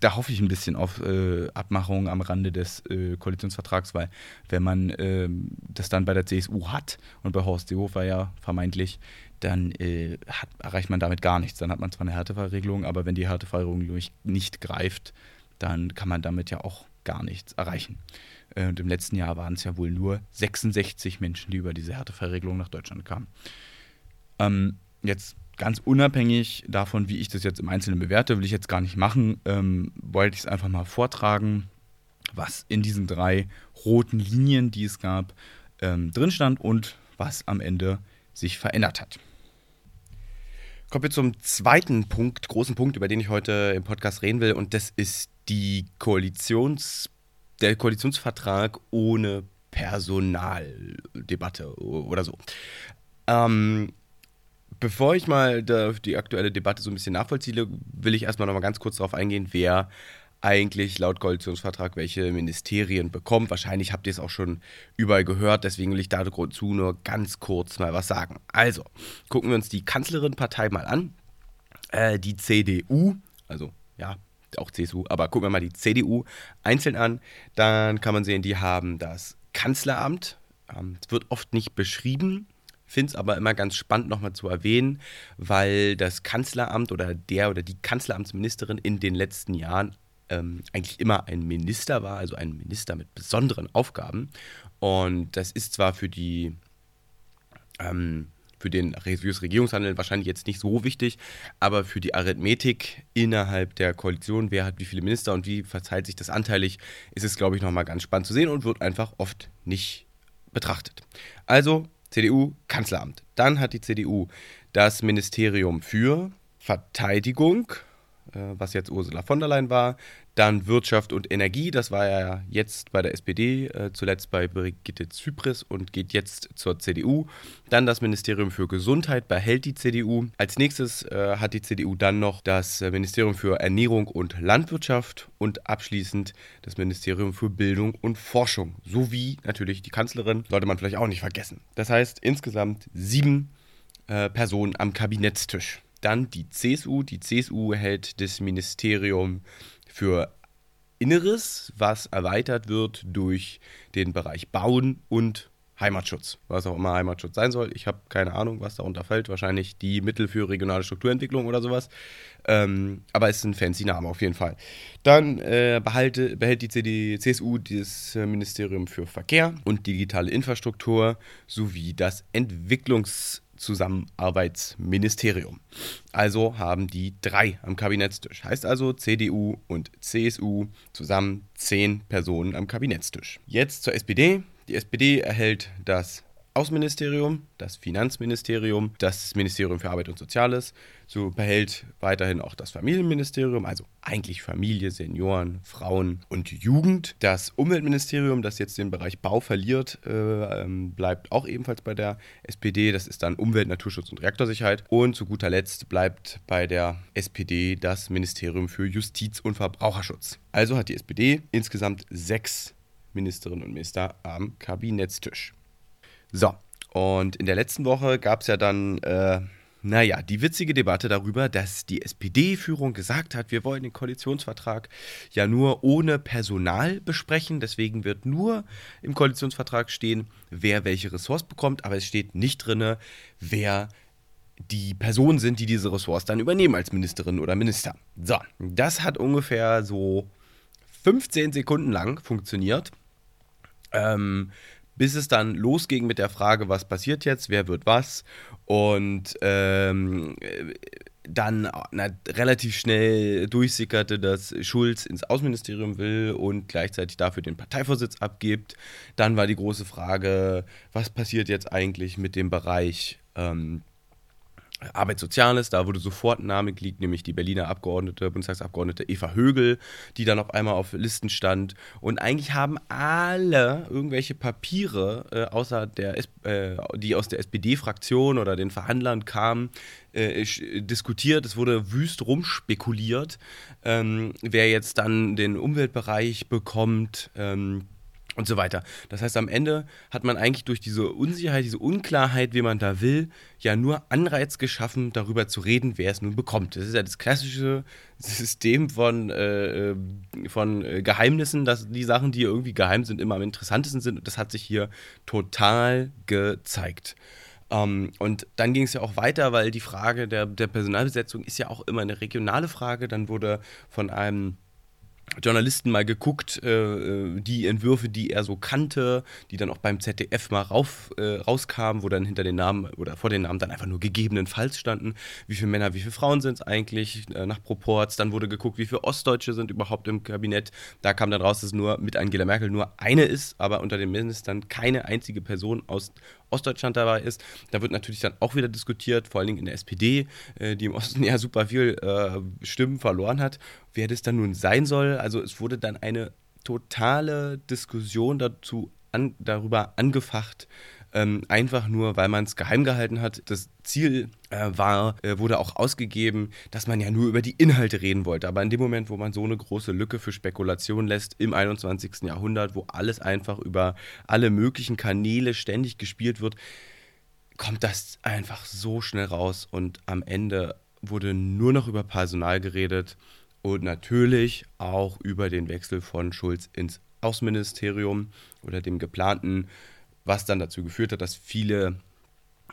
da hoffe ich ein bisschen auf äh, Abmachungen am Rande des äh, Koalitionsvertrags, weil wenn man äh, das dann bei der CSU hat und bei Horst Seehofer ja vermeintlich, dann äh, hat, erreicht man damit gar nichts. Dann hat man zwar eine Härtefallregelung, aber wenn die Härtefallregelung nicht greift, dann kann man damit ja auch gar nichts erreichen. Äh, und im letzten Jahr waren es ja wohl nur 66 Menschen, die über diese Härtefallregelung nach Deutschland kamen. Ähm, jetzt ganz unabhängig davon, wie ich das jetzt im Einzelnen bewerte, will ich jetzt gar nicht machen, ähm, wollte ich es einfach mal vortragen, was in diesen drei roten Linien, die es gab, ähm, drin stand und was am Ende sich verändert hat. Kommen wir zum zweiten Punkt, großen Punkt, über den ich heute im Podcast reden will, und das ist die Koalitions, der Koalitionsvertrag ohne Personaldebatte oder so. Ähm, bevor ich mal die aktuelle Debatte so ein bisschen nachvollziehe, will ich erstmal noch mal ganz kurz darauf eingehen, wer eigentlich laut Koalitionsvertrag welche Ministerien bekommt. Wahrscheinlich habt ihr es auch schon überall gehört, deswegen will ich dazu nur ganz kurz mal was sagen. Also, gucken wir uns die Kanzlerin-Partei mal an. Äh, die CDU, also ja, auch CSU, aber gucken wir mal die CDU einzeln an. Dann kann man sehen, die haben das Kanzleramt. Ähm, es wird oft nicht beschrieben, finde es aber immer ganz spannend nochmal zu erwähnen, weil das Kanzleramt oder der oder die Kanzleramtsministerin in den letzten Jahren ähm, eigentlich immer ein Minister war, also ein Minister mit besonderen Aufgaben. Und das ist zwar für die ähm, für den fürs Regierungshandeln wahrscheinlich jetzt nicht so wichtig, aber für die Arithmetik innerhalb der Koalition, wer hat wie viele Minister und wie verteilt sich das anteilig, ist es, glaube ich, nochmal ganz spannend zu sehen und wird einfach oft nicht betrachtet. Also CDU Kanzleramt. Dann hat die CDU das Ministerium für Verteidigung, äh, was jetzt Ursula von der Leyen war. Dann Wirtschaft und Energie, das war ja jetzt bei der SPD, äh, zuletzt bei Brigitte Zypris und geht jetzt zur CDU. Dann das Ministerium für Gesundheit behält die CDU. Als nächstes äh, hat die CDU dann noch das Ministerium für Ernährung und Landwirtschaft und abschließend das Ministerium für Bildung und Forschung. Sowie natürlich die Kanzlerin, sollte man vielleicht auch nicht vergessen. Das heißt insgesamt sieben äh, Personen am Kabinettstisch. Dann die CSU. Die CSU hält das Ministerium für Inneres, was erweitert wird durch den Bereich Bauen und Heimatschutz, was auch immer Heimatschutz sein soll. Ich habe keine Ahnung, was darunter fällt. Wahrscheinlich die Mittel für regionale Strukturentwicklung oder sowas. Ähm, aber es ist ein fancy Name auf jeden Fall. Dann äh, behalte, behält die CD, CSU das Ministerium für Verkehr und digitale Infrastruktur sowie das Entwicklungs- Zusammenarbeitsministerium. Also haben die drei am Kabinettstisch. Heißt also CDU und CSU zusammen zehn Personen am Kabinettstisch. Jetzt zur SPD. Die SPD erhält das Außenministerium, das Finanzministerium, das Ministerium für Arbeit und Soziales. So behält weiterhin auch das Familienministerium, also eigentlich Familie, Senioren, Frauen und Jugend. Das Umweltministerium, das jetzt den Bereich Bau verliert, äh, ähm, bleibt auch ebenfalls bei der SPD. Das ist dann Umwelt, Naturschutz und Reaktorsicherheit. Und zu guter Letzt bleibt bei der SPD das Ministerium für Justiz und Verbraucherschutz. Also hat die SPD insgesamt sechs Ministerinnen und Minister am Kabinettstisch. So, und in der letzten Woche gab es ja dann, äh, naja, die witzige Debatte darüber, dass die SPD-Führung gesagt hat, wir wollen den Koalitionsvertrag ja nur ohne Personal besprechen. Deswegen wird nur im Koalitionsvertrag stehen, wer welche Ressorts bekommt, aber es steht nicht drin, wer die Personen sind, die diese Ressorts dann übernehmen als Ministerin oder Minister. So, das hat ungefähr so 15 Sekunden lang funktioniert. Ähm, bis es dann losging mit der Frage, was passiert jetzt, wer wird was. Und ähm, dann na, relativ schnell durchsickerte, dass Schulz ins Außenministerium will und gleichzeitig dafür den Parteivorsitz abgibt. Dann war die große Frage, was passiert jetzt eigentlich mit dem Bereich ähm, Arbeit Soziales, da wurde sofort ein Name geleakt, nämlich die Berliner Abgeordnete, Bundestagsabgeordnete Eva Högel, die dann auf einmal auf Listen stand. Und eigentlich haben alle irgendwelche Papiere, äh, außer der, äh, die aus der SPD-Fraktion oder den Verhandlern kamen, äh, diskutiert. Es wurde wüst rumspekuliert, ähm, wer jetzt dann den Umweltbereich bekommt. Ähm, und so weiter. Das heißt, am Ende hat man eigentlich durch diese Unsicherheit, diese Unklarheit, wie man da will, ja nur Anreiz geschaffen, darüber zu reden, wer es nun bekommt. Das ist ja das klassische System von, äh, von Geheimnissen, dass die Sachen, die irgendwie geheim sind, immer am interessantesten sind. Und das hat sich hier total gezeigt. Um, ähm, und dann ging es ja auch weiter, weil die Frage der, der Personalbesetzung ist ja auch immer eine regionale Frage. Dann wurde von einem Journalisten mal geguckt, äh, äh, die Entwürfe, die er so kannte, die dann auch beim ZDF mal rauf, äh, rauskamen, wo dann hinter den Namen oder vor den Namen dann einfach nur gegebenenfalls standen, wie viele Männer, wie viele Frauen sind es eigentlich äh, nach Proports. Dann wurde geguckt, wie viele Ostdeutsche sind überhaupt im Kabinett. Da kam dann raus, dass nur mit Angela Merkel nur eine ist, aber unter den Ministern keine einzige Person aus Ostdeutschland dabei ist. Da wird natürlich dann auch wieder diskutiert, vor allen Dingen in der SPD, äh, die im Osten ja super viel äh, Stimmen verloren hat, wer das dann nun sein soll. Also es wurde dann eine totale Diskussion dazu an, darüber angefacht, ähm, einfach nur, weil man es geheim gehalten hat. Das Ziel äh, war, äh, wurde auch ausgegeben, dass man ja nur über die Inhalte reden wollte. Aber in dem Moment, wo man so eine große Lücke für Spekulation lässt im 21. Jahrhundert, wo alles einfach über alle möglichen Kanäle ständig gespielt wird, kommt das einfach so schnell raus und am Ende wurde nur noch über Personal geredet und natürlich auch über den Wechsel von Schulz ins Außenministerium oder dem geplanten was dann dazu geführt hat, dass viele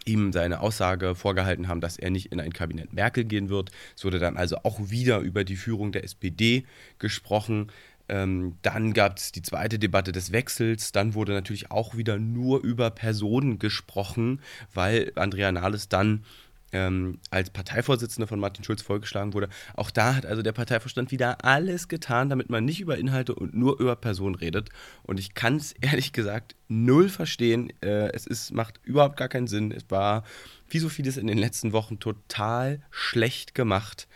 ihm seine Aussage vorgehalten haben, dass er nicht in ein Kabinett Merkel gehen wird. Es wurde dann also auch wieder über die Führung der SPD gesprochen. Ähm, dann gab es die zweite Debatte des Wechsels. Dann wurde natürlich auch wieder nur über Personen gesprochen, weil Andrea Nahles dann ähm, als Parteivorsitzender von Martin Schulz vorgeschlagen wurde. Auch da hat also der Parteivorstand wieder alles getan, damit man nicht über Inhalte und nur über Personen redet. Und ich kann es ehrlich gesagt null verstehen. Äh, es ist, macht überhaupt gar keinen Sinn. Es war, wie so vieles in den letzten Wochen, total schlecht gemacht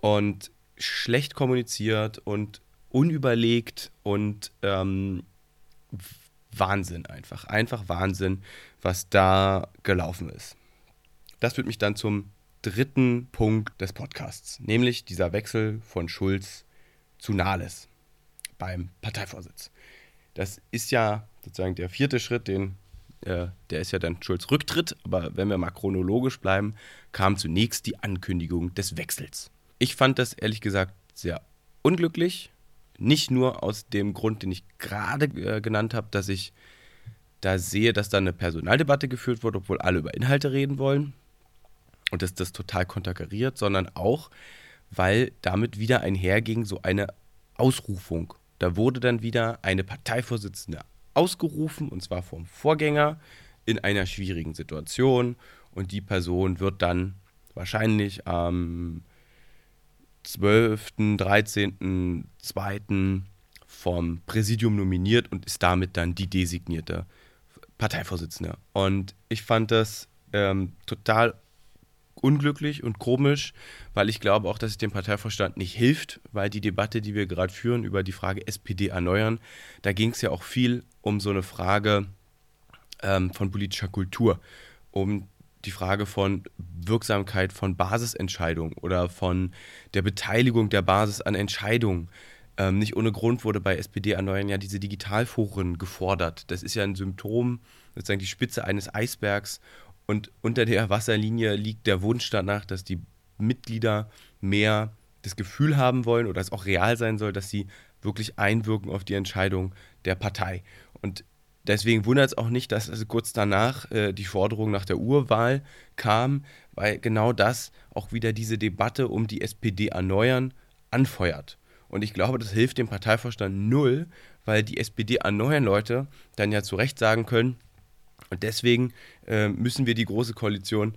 und schlecht kommuniziert und unüberlegt und ähm, Wahnsinn einfach. Einfach Wahnsinn, was da gelaufen ist. Das führt mich dann zum dritten Punkt des Podcasts, nämlich dieser Wechsel von Schulz zu Nahles beim Parteivorsitz. Das ist ja sozusagen der vierte Schritt, den, äh, der ist ja dann Schulz Rücktritt, aber wenn wir mal chronologisch bleiben, kam zunächst die Ankündigung des Wechsels. Ich fand das ehrlich gesagt sehr unglücklich, nicht nur aus dem Grund, den ich gerade äh, genannt habe, dass ich da sehe, dass da eine Personaldebatte geführt wird, obwohl alle über Inhalte reden wollen und dass das total konterkariert, sondern auch, weil damit wieder einherging so eine Ausrufung. Da wurde dann wieder eine Parteivorsitzende ausgerufen, und zwar vom Vorgänger in einer schwierigen Situation. Und die Person wird dann wahrscheinlich am 12., 13., 2. vom Präsidium nominiert und ist damit dann die designierte Parteivorsitzender. Und ich fand das ähm, total unglücklich und komisch, weil ich glaube auch, dass es dem Parteivorstand nicht hilft, weil die Debatte, die wir gerade führen über die Frage SPD erneuern, da ging es ja auch viel um so eine Frage ähm, von politischer Kultur, um die Frage von Wirksamkeit von Basisentscheidungen oder von der Beteiligung der Basis an Entscheidungen. Ähm, nicht ohne Grund wurde bei SPD erneuern ja diese Digitalforen gefordert. Das ist ja ein Symptom, sozusagen die Spitze eines Eisbergs und unter der Wasserlinie liegt der Wunsch danach, dass die Mitglieder mehr das Gefühl haben wollen oder es auch real sein soll, dass sie wirklich einwirken auf die Entscheidung der Partei. Und deswegen wundert es auch nicht, dass also kurz danach äh, die Forderung nach der Urwahl kam, weil genau das auch wieder diese Debatte um die SPD erneuern anfeuert. Und ich glaube, das hilft dem Parteivorstand null, weil die SPD erneuern Leute dann ja zu Recht sagen können, und deswegen äh, müssen wir die Große Koalition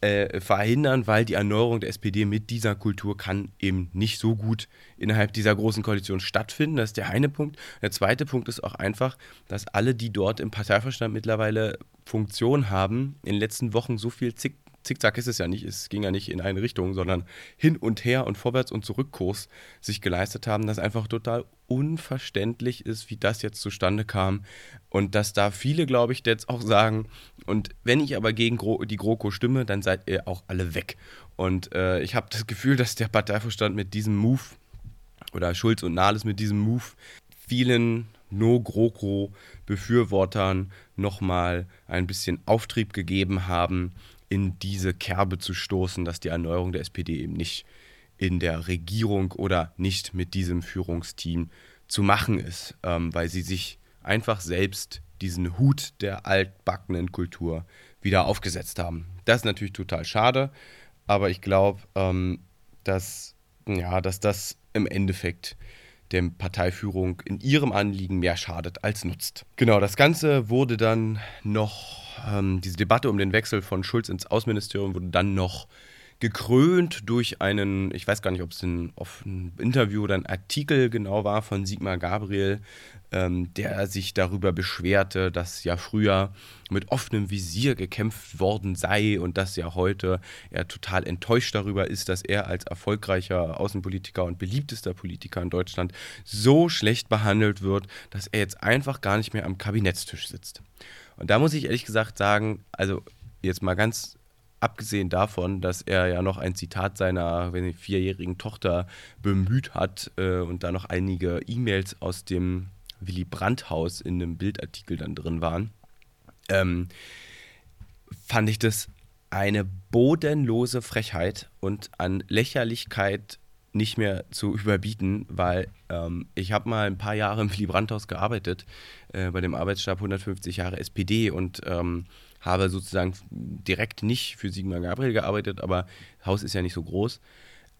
äh, verhindern, weil die Erneuerung der SPD mit dieser Kultur kann eben nicht so gut innerhalb dieser Großen Koalition stattfinden. Das ist der eine Punkt. Der zweite Punkt ist auch einfach, dass alle, die dort im Parteiverstand mittlerweile Funktion haben, in den letzten Wochen so viel zick Zickzack ist es ja nicht, es ging ja nicht in eine Richtung, sondern hin und her und vorwärts und zurückkurs sich geleistet haben, dass einfach total unverständlich ist, wie das jetzt zustande kam und dass da viele, glaube ich, jetzt auch sagen, und wenn ich aber gegen Gro die GroKo stimme, dann seid ihr auch alle weg. Und äh, ich habe das Gefühl, dass der Parteivorstand mit diesem Move oder Schulz und Nahles mit diesem Move vielen No-GroKo-Befürwortern nochmal ein bisschen Auftrieb gegeben haben, in diese Kerbe zu stoßen, dass die Erneuerung der SPD eben nicht in der Regierung oder nicht mit diesem Führungsteam zu machen ist, ähm, weil sie sich einfach selbst diesen Hut der altbackenen Kultur wieder aufgesetzt haben. Das ist natürlich total schade, aber ich glaube, ähm, dass, ja, dass das im Endeffekt der Parteiführung in ihrem Anliegen mehr schadet als nutzt. Genau, das Ganze wurde dann noch, ähm, diese Debatte um den Wechsel von Schulz ins Außenministerium wurde dann noch gekrönt durch einen, ich weiß gar nicht, ob es ein, ein Interview oder ein Artikel genau war von Sigmar Gabriel, ähm, der sich darüber beschwerte, dass ja früher mit offenem Visier gekämpft worden sei und dass ja heute er total enttäuscht darüber ist, dass er als erfolgreicher Außenpolitiker und beliebtester Politiker in Deutschland so schlecht behandelt wird, dass er jetzt einfach gar nicht mehr am Kabinettstisch sitzt. Und da muss ich ehrlich gesagt sagen, also jetzt mal ganz abgesehen davon, dass er ja noch ein Zitat seiner ich, vierjährigen Tochter bemüht hat äh, und da noch einige E-Mails aus dem Willy Brandt-Haus in einem Bildartikel dann drin waren, ähm, fand ich das eine bodenlose Frechheit und an Lächerlichkeit nicht mehr zu überbieten, weil ähm, ich habe mal ein paar Jahre im Willy Brandt-Haus gearbeitet, äh, bei dem Arbeitsstab 150 Jahre SPD und ähm, habe sozusagen direkt nicht für Sigmar Gabriel gearbeitet, aber das Haus ist ja nicht so groß.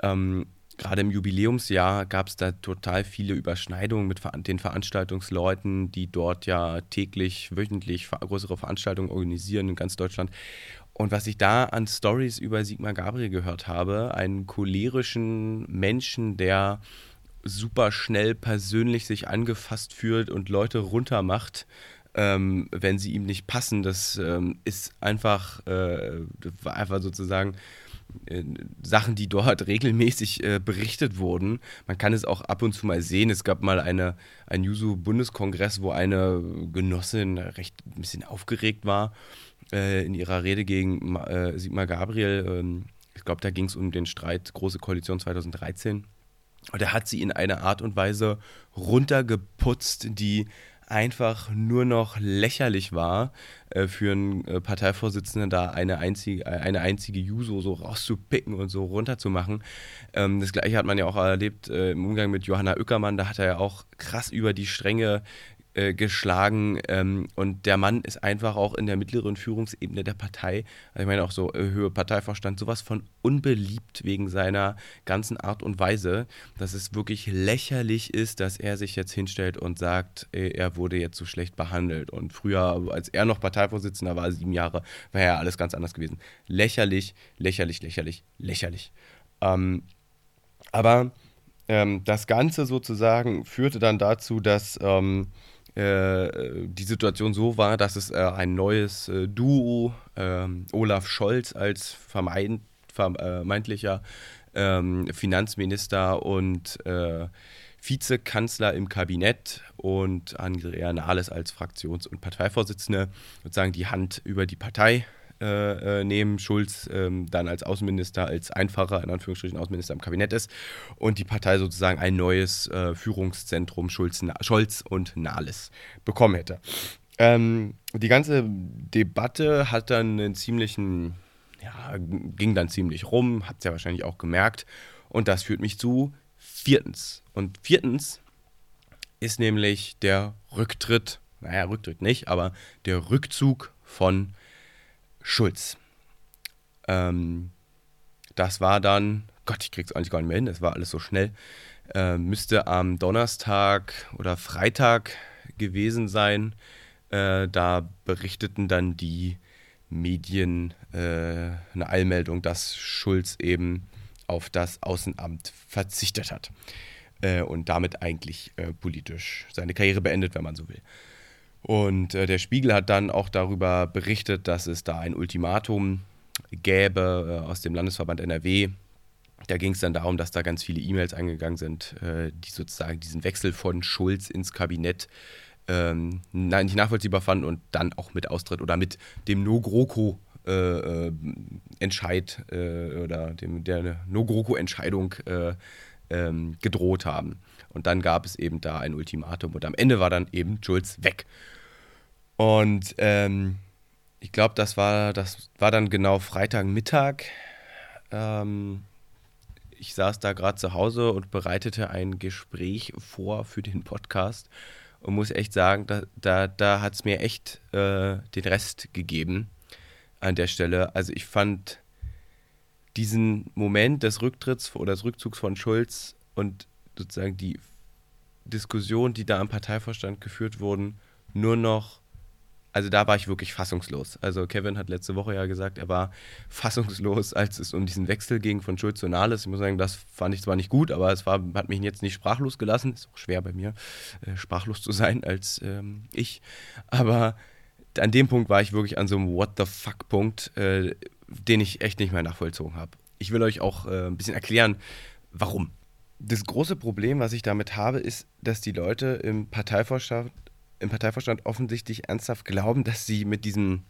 Ähm, Gerade im Jubiläumsjahr gab es da total viele Überschneidungen mit den Veranstaltungsleuten, die dort ja täglich, wöchentlich größere Veranstaltungen organisieren in ganz Deutschland. Und was ich da an Stories über Sigmar Gabriel gehört habe, einen cholerischen Menschen, der super schnell persönlich sich angefasst fühlt und Leute runtermacht, ähm, wenn sie ihm nicht passen. Das ähm, ist einfach, äh, einfach sozusagen äh, Sachen, die dort regelmäßig äh, berichtet wurden. Man kann es auch ab und zu mal sehen. Es gab mal eine, einen Juso-Bundeskongress, wo eine Genossin recht ein bisschen aufgeregt war äh, in ihrer Rede gegen äh, Sigmar Gabriel. Ähm, ich glaube, da ging es um den Streit Große Koalition 2013. Und er hat sie in einer Art und Weise runtergeputzt, die einfach nur noch lächerlich war, äh, für einen äh, Parteivorsitzenden da eine einzige, äh, eine einzige Juso so rauszupicken und so runterzumachen. Ähm, das gleiche hat man ja auch erlebt äh, im Umgang mit Johanna Ueckermann, da hat er ja auch krass über die Stränge äh, geschlagen. Ähm, und der Mann ist einfach auch in der mittleren Führungsebene der Partei, also ich meine auch so äh, Höhe Parteivorstand, sowas von unbeliebt wegen seiner ganzen Art und Weise, dass es wirklich lächerlich ist, dass er sich jetzt hinstellt und sagt, äh, er wurde jetzt so schlecht behandelt. Und früher, als er noch Parteivorsitzender war, sieben Jahre, war ja alles ganz anders gewesen. Lächerlich, lächerlich, lächerlich, lächerlich. Ähm, aber ähm, das Ganze sozusagen führte dann dazu, dass ähm, äh, die Situation so war, dass es äh, ein neues äh, Duo, ähm, Olaf Scholz als vermeid, vermeintlicher ähm, Finanzminister und äh, Vizekanzler im Kabinett und Andrea Nahles als Fraktions- und Parteivorsitzende sozusagen die Hand über die Partei äh, äh, nehmen. Schulz ähm, dann als Außenminister, als einfacher, in Anführungsstrichen, Außenminister im Kabinett ist und die Partei sozusagen ein neues äh, Führungszentrum Schulz, Scholz und Nahles bekommen hätte. Ähm, die ganze Debatte hat dann einen ziemlichen, ja, ging dann ziemlich rum, habt ihr ja wahrscheinlich auch gemerkt. Und das führt mich zu viertens. Und viertens ist nämlich der Rücktritt, naja, Rücktritt nicht, aber der Rückzug von Schulz. Ähm, das war dann, Gott, ich krieg's eigentlich gar nicht mehr hin, das war alles so schnell. Äh, müsste am Donnerstag oder Freitag gewesen sein. Äh, da berichteten dann die Medien äh, eine Eilmeldung, dass Schulz eben auf das Außenamt verzichtet hat äh, und damit eigentlich äh, politisch seine Karriere beendet, wenn man so will. Und äh, der Spiegel hat dann auch darüber berichtet, dass es da ein Ultimatum gäbe äh, aus dem Landesverband NRW. Da ging es dann darum, dass da ganz viele E-Mails eingegangen sind, äh, die sozusagen diesen Wechsel von Schulz ins Kabinett ähm, nicht nachvollziehbar fanden und dann auch mit Austritt oder mit dem No-GroKo äh, äh, Entscheid äh, oder dem, der No-GroKo-Entscheidung äh, ähm, gedroht haben. Und dann gab es eben da ein Ultimatum und am Ende war dann eben Schulz weg. Und ähm, ich glaube, das war, das war dann genau Freitagmittag. Ähm, ich saß da gerade zu Hause und bereitete ein Gespräch vor für den Podcast und muss echt sagen, da, da, da hat es mir echt äh, den Rest gegeben an der Stelle. Also ich fand diesen Moment des Rücktritts oder des Rückzugs von Schulz und sozusagen die Diskussionen, die da am Parteivorstand geführt wurden, nur noch, also da war ich wirklich fassungslos. Also Kevin hat letzte Woche ja gesagt, er war fassungslos, als es um diesen Wechsel ging von Schulz zu Nahles. Ich muss sagen, das fand ich zwar nicht gut, aber es war, hat mich jetzt nicht sprachlos gelassen. Ist auch schwer bei mir, äh, sprachlos zu sein als ähm, ich. Aber an dem Punkt war ich wirklich an so einem What the fuck Punkt, äh, den ich echt nicht mehr nachvollzogen habe. Ich will euch auch äh, ein bisschen erklären, warum das große Problem, was ich damit habe, ist, dass die Leute im Parteivorstand, im Parteivorstand offensichtlich ernsthaft glauben, dass sie mit diesem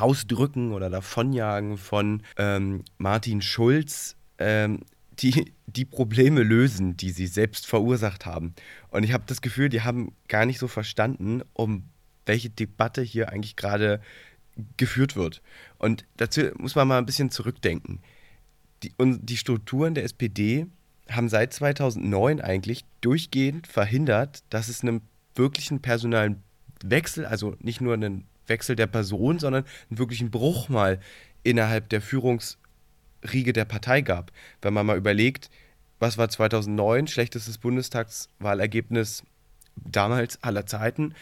Rausdrücken oder Davonjagen von ähm, Martin Schulz ähm, die, die Probleme lösen, die sie selbst verursacht haben. Und ich habe das Gefühl, die haben gar nicht so verstanden, um welche Debatte hier eigentlich gerade geführt wird. Und dazu muss man mal ein bisschen zurückdenken. Die, und die Strukturen der SPD haben seit 2009 eigentlich durchgehend verhindert, dass es einen wirklichen personalen Wechsel, also nicht nur einen Wechsel der Person, sondern einen wirklichen Bruch mal innerhalb der Führungsriege der Partei gab. Wenn man mal überlegt, was war 2009, schlechtestes Bundestagswahlergebnis damals aller Zeiten,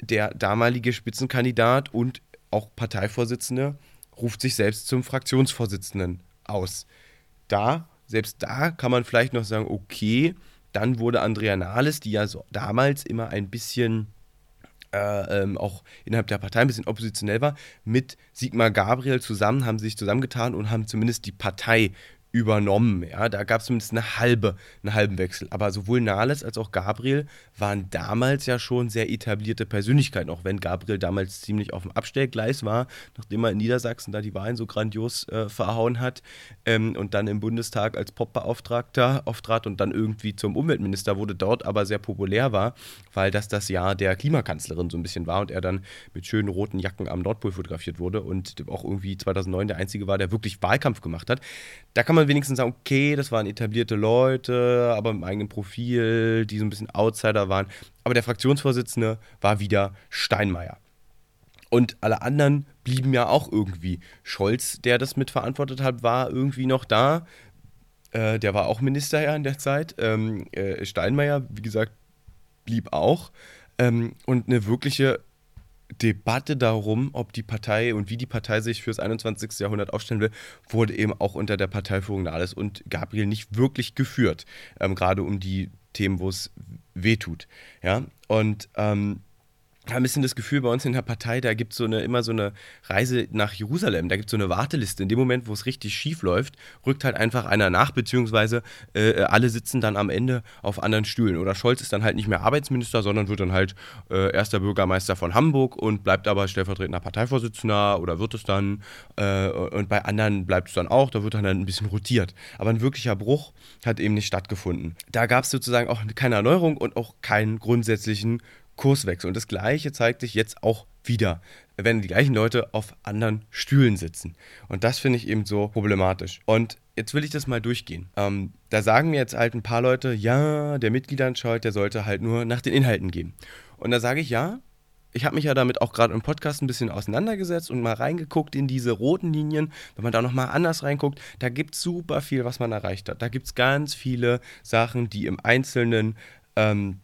der damalige Spitzenkandidat und auch Parteivorsitzende ruft sich selbst zum Fraktionsvorsitzenden aus. Da selbst da kann man vielleicht noch sagen, okay, dann wurde Andrea Nahles, die ja so damals immer ein bisschen äh, ähm, auch innerhalb der Partei ein bisschen oppositionell war, mit Sigmar Gabriel zusammen, haben sich zusammengetan und haben zumindest die Partei übernommen. Ja, da gab es zumindest eine halbe, einen halben Wechsel. Aber sowohl Nahles als auch Gabriel waren damals ja schon sehr etablierte Persönlichkeiten, auch wenn Gabriel damals ziemlich auf dem Abstellgleis war, nachdem er in Niedersachsen da die Wahlen so grandios äh, verhauen hat ähm, und dann im Bundestag als Popbeauftragter auftrat und dann irgendwie zum Umweltminister wurde, dort aber sehr populär war, weil das das Jahr der Klimakanzlerin so ein bisschen war und er dann mit schönen roten Jacken am Nordpol fotografiert wurde und auch irgendwie 2009 der Einzige war, der wirklich Wahlkampf gemacht hat. Da kann man wenigstens sagen, okay, das waren etablierte Leute, aber im eigenen Profil, die so ein bisschen Outsider waren. Aber der Fraktionsvorsitzende war wieder Steinmeier. Und alle anderen blieben ja auch irgendwie. Scholz, der das mitverantwortet hat, war irgendwie noch da. Äh, der war auch Minister ja in der Zeit. Ähm, äh, Steinmeier, wie gesagt, blieb auch. Ähm, und eine wirkliche Debatte darum, ob die Partei und wie die Partei sich fürs 21. Jahrhundert aufstellen will, wurde eben auch unter der Parteiführung Nahles und Gabriel nicht wirklich geführt. Ähm, gerade um die Themen, wo es wehtut. Ja? Und ähm, habe ein bisschen das Gefühl, bei uns in der Partei, da gibt es so eine, immer so eine Reise nach Jerusalem, da gibt es so eine Warteliste. In dem Moment, wo es richtig schief läuft, rückt halt einfach einer nach, beziehungsweise äh, alle sitzen dann am Ende auf anderen Stühlen. Oder Scholz ist dann halt nicht mehr Arbeitsminister, sondern wird dann halt äh, erster Bürgermeister von Hamburg und bleibt aber stellvertretender Parteivorsitzender oder wird es dann. Äh, und bei anderen bleibt es dann auch, da wird dann, dann ein bisschen rotiert. Aber ein wirklicher Bruch hat eben nicht stattgefunden. Da gab es sozusagen auch keine Erneuerung und auch keinen grundsätzlichen Kurswechsel. Und das Gleiche zeigt sich jetzt auch wieder, wenn die gleichen Leute auf anderen Stühlen sitzen. Und das finde ich eben so problematisch. Und jetzt will ich das mal durchgehen. Ähm, da sagen mir jetzt halt ein paar Leute, ja, der Mitgliederentscheid, der sollte halt nur nach den Inhalten gehen. Und da sage ich, ja, ich habe mich ja damit auch gerade im Podcast ein bisschen auseinandergesetzt und mal reingeguckt in diese roten Linien. Wenn man da nochmal anders reinguckt, da gibt es super viel, was man erreicht hat. Da gibt es ganz viele Sachen, die im Einzelnen ähm,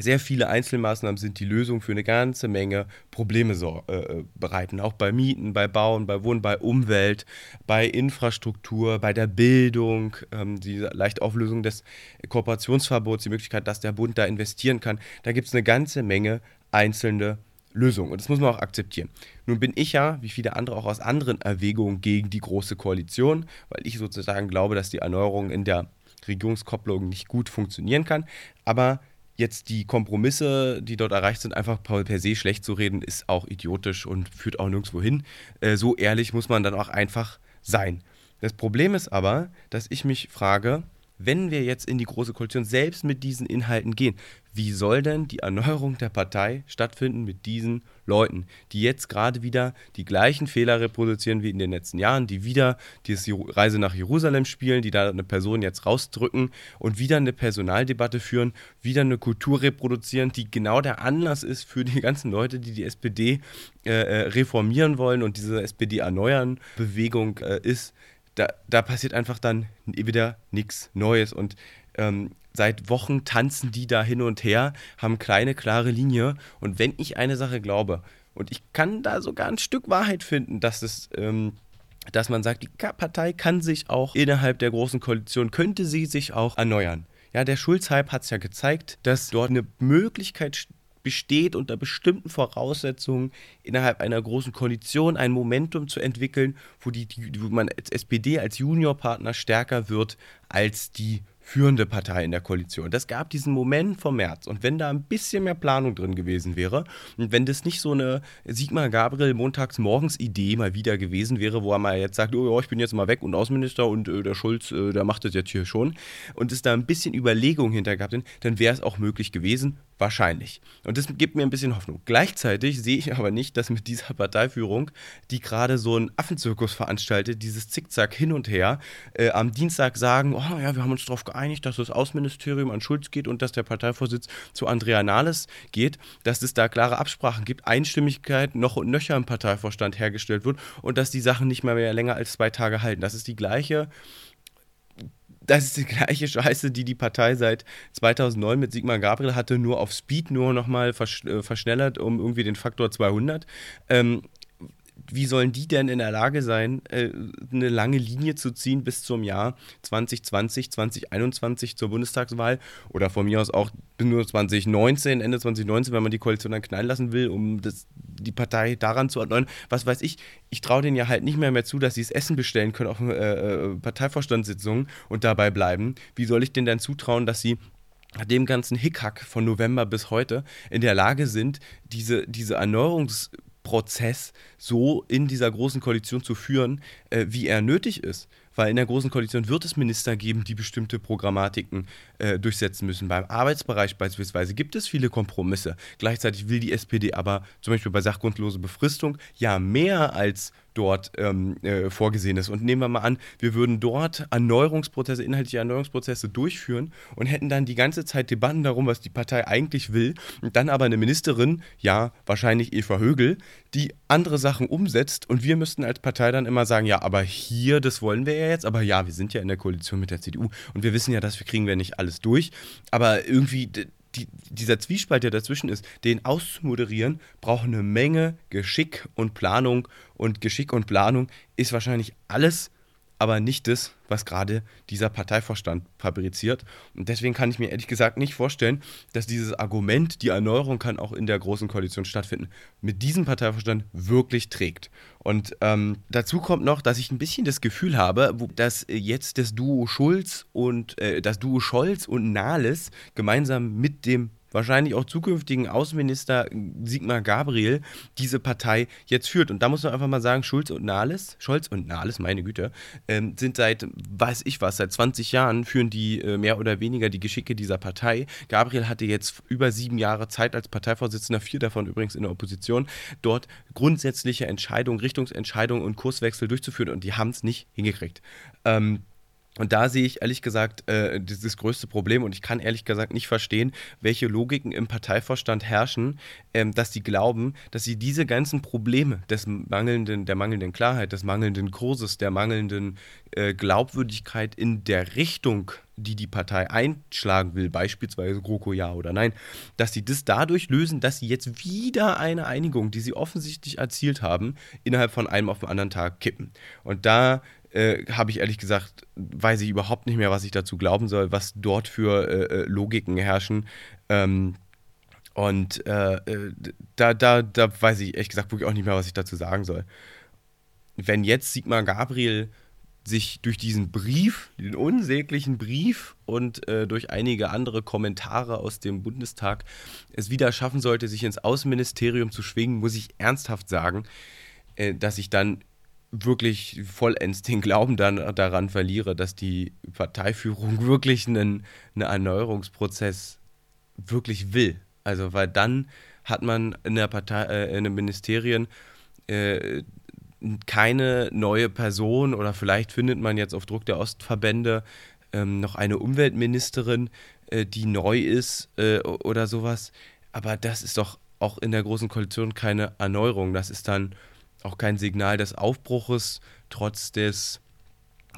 sehr viele Einzelmaßnahmen sind die Lösung für eine ganze Menge Probleme so, äh, bereiten. Auch bei Mieten, bei Bauen, bei Wohnen, bei Umwelt, bei Infrastruktur, bei der Bildung, ähm, die leichte Auflösung des Kooperationsverbots, die Möglichkeit, dass der Bund da investieren kann. Da gibt es eine ganze Menge einzelne Lösungen. Und das muss man auch akzeptieren. Nun bin ich ja, wie viele andere, auch aus anderen Erwägungen gegen die Große Koalition, weil ich sozusagen glaube, dass die Erneuerung in der Regierungskopplung nicht gut funktionieren kann. Aber jetzt die Kompromisse, die dort erreicht sind, einfach per se schlecht zu reden, ist auch idiotisch und führt auch nirgendwo hin. Äh, so ehrlich muss man dann auch einfach sein. Das Problem ist aber, dass ich mich frage, wenn wir jetzt in die Große Koalition selbst mit diesen Inhalten gehen, wie soll denn die Erneuerung der Partei stattfinden mit diesen Leuten, die jetzt gerade wieder die gleichen Fehler reproduzieren wie in den letzten Jahren, die wieder die Reise nach Jerusalem spielen, die da eine Person jetzt rausdrücken und wieder eine Personaldebatte führen, wieder eine Kultur reproduzieren, die genau der Anlass ist für die ganzen Leute, die die SPD äh, äh, reformieren wollen und diese SPD erneuern Bewegung äh, ist da, da passiert einfach dann wieder nichts Neues. Und ähm, seit Wochen tanzen die da hin und her, haben kleine, klare Linie. Und wenn ich eine Sache glaube, und ich kann da sogar ein Stück Wahrheit finden, dass es. Ähm, dass man sagt, die Partei kann sich auch innerhalb der großen Koalition, könnte sie sich auch erneuern. Ja, der Schulz-Hype hat es ja gezeigt, dass dort eine Möglichkeit besteht, unter bestimmten Voraussetzungen innerhalb einer großen Koalition ein Momentum zu entwickeln, wo, die, wo man als SPD als Juniorpartner stärker wird als die führende Partei in der Koalition. Das gab diesen Moment vom März. Und wenn da ein bisschen mehr Planung drin gewesen wäre und wenn das nicht so eine Sigmar Gabriel montags morgens Idee mal wieder gewesen wäre, wo er mal jetzt sagt, oh ja, ich bin jetzt mal weg und Außenminister und äh, der Schulz, äh, der macht das jetzt hier schon und es da ein bisschen Überlegung hinter gehabt, dann wäre es auch möglich gewesen, wahrscheinlich. Und das gibt mir ein bisschen Hoffnung. Gleichzeitig sehe ich aber nicht, dass mit dieser Parteiführung, die gerade so einen Affenzirkus veranstaltet, dieses Zickzack hin und her, äh, am Dienstag sagen, oh ja, wir haben uns darauf geeinigt, geeinigt, dass das Außenministerium an Schulz geht und dass der Parteivorsitz zu Andrea Nahles geht, dass es da klare Absprachen gibt, Einstimmigkeit noch und nöcher im Parteivorstand hergestellt wird und dass die Sachen nicht mehr, mehr länger als zwei Tage halten. Das ist die gleiche das ist die gleiche Scheiße, die die Partei seit 2009 mit Sigmar Gabriel hatte, nur auf Speed, nur nochmal versch äh, verschnellert um irgendwie den Faktor 200. Ähm, wie sollen die denn in der Lage sein, äh, eine lange Linie zu ziehen bis zum Jahr 2020, 2021 zur Bundestagswahl oder von mir aus auch nur 2019, Ende 2019, wenn man die Koalition dann knallen lassen will, um das, die Partei daran zu erneuern. Was weiß ich, ich traue denen ja halt nicht mehr mehr zu, dass sie das Essen bestellen können auf äh, äh, Parteivorstandssitzungen und dabei bleiben. Wie soll ich denen dann zutrauen, dass sie dem ganzen Hickhack von November bis heute in der Lage sind, diese, diese Erneuerungs- Prozess so in dieser großen Koalition zu führen, äh, wie er nötig ist. Weil in der großen Koalition wird es Minister geben, die bestimmte Programmatiken äh, durchsetzen müssen. Beim Arbeitsbereich beispielsweise gibt es viele Kompromisse. Gleichzeitig will die SPD aber zum Beispiel bei sachgrundlose Befristung ja mehr als dort ähm, äh, vorgesehen ist. Und nehmen wir mal an, wir würden dort Erneuerungsprozesse, inhaltliche Erneuerungsprozesse durchführen und hätten dann die ganze Zeit Debatten darum, was die Partei eigentlich will. Und dann aber eine Ministerin, ja, wahrscheinlich Eva Högel, die andere Sachen umsetzt. Und wir müssten als Partei dann immer sagen, ja, aber hier, das wollen wir ja jetzt. Aber ja, wir sind ja in der Koalition mit der CDU und wir wissen ja, das kriegen wir nicht alles durch. Aber irgendwie die, dieser Zwiespalt, der dazwischen ist, den auszumoderieren, braucht eine Menge Geschick und Planung. Und Geschick und Planung ist wahrscheinlich alles aber nicht das, was gerade dieser Parteivorstand fabriziert. Und deswegen kann ich mir ehrlich gesagt nicht vorstellen, dass dieses Argument, die Erneuerung kann auch in der Großen Koalition stattfinden, mit diesem Parteivorstand wirklich trägt. Und ähm, dazu kommt noch, dass ich ein bisschen das Gefühl habe, dass jetzt das Duo Schulz und äh, das Duo Scholz und Nahles gemeinsam mit dem wahrscheinlich auch zukünftigen Außenminister Sigmar Gabriel diese Partei jetzt führt. Und da muss man einfach mal sagen, Schulz und Nahles, Scholz und Nahles, meine Güte, ähm, sind seit, weiß ich was, seit 20 Jahren führen die äh, mehr oder weniger die Geschicke dieser Partei. Gabriel hatte jetzt über sieben Jahre Zeit als Parteivorsitzender, vier davon übrigens in der Opposition, dort grundsätzliche Entscheidungen, Richtungsentscheidungen und Kurswechsel durchzuführen und die haben es nicht hingekriegt. Ähm, und da sehe ich ehrlich gesagt äh, dieses größte Problem und ich kann ehrlich gesagt nicht verstehen, welche Logiken im Parteivorstand herrschen, ähm, dass sie glauben, dass sie diese ganzen Probleme des mangelnden, der mangelnden Klarheit, des mangelnden Kurses, der mangelnden äh, Glaubwürdigkeit in der Richtung, die die Partei einschlagen will, beispielsweise GroKo ja oder nein, dass sie das dadurch lösen, dass sie jetzt wieder eine Einigung, die sie offensichtlich erzielt haben, innerhalb von einem auf den anderen Tag kippen. Und da äh, habe ich ehrlich gesagt, weiß ich überhaupt nicht mehr, was ich dazu glauben soll, was dort für äh, äh Logiken herrschen. Ähm, und äh, äh, da, da, da weiß ich ehrlich gesagt wirklich auch nicht mehr, was ich dazu sagen soll. Wenn jetzt Sigmar Gabriel sich durch diesen Brief, den unsäglichen Brief und äh, durch einige andere Kommentare aus dem Bundestag es wieder schaffen sollte, sich ins Außenministerium zu schwingen, muss ich ernsthaft sagen, äh, dass ich dann wirklich vollends den Glauben dann daran verliere, dass die Parteiführung wirklich einen, einen Erneuerungsprozess wirklich will. Also, weil dann hat man in der Partei, äh, in den Ministerien äh, keine neue Person oder vielleicht findet man jetzt auf Druck der Ostverbände ähm, noch eine Umweltministerin, äh, die neu ist äh, oder sowas. Aber das ist doch auch in der Großen Koalition keine Erneuerung. Das ist dann auch kein Signal des Aufbruches, trotz des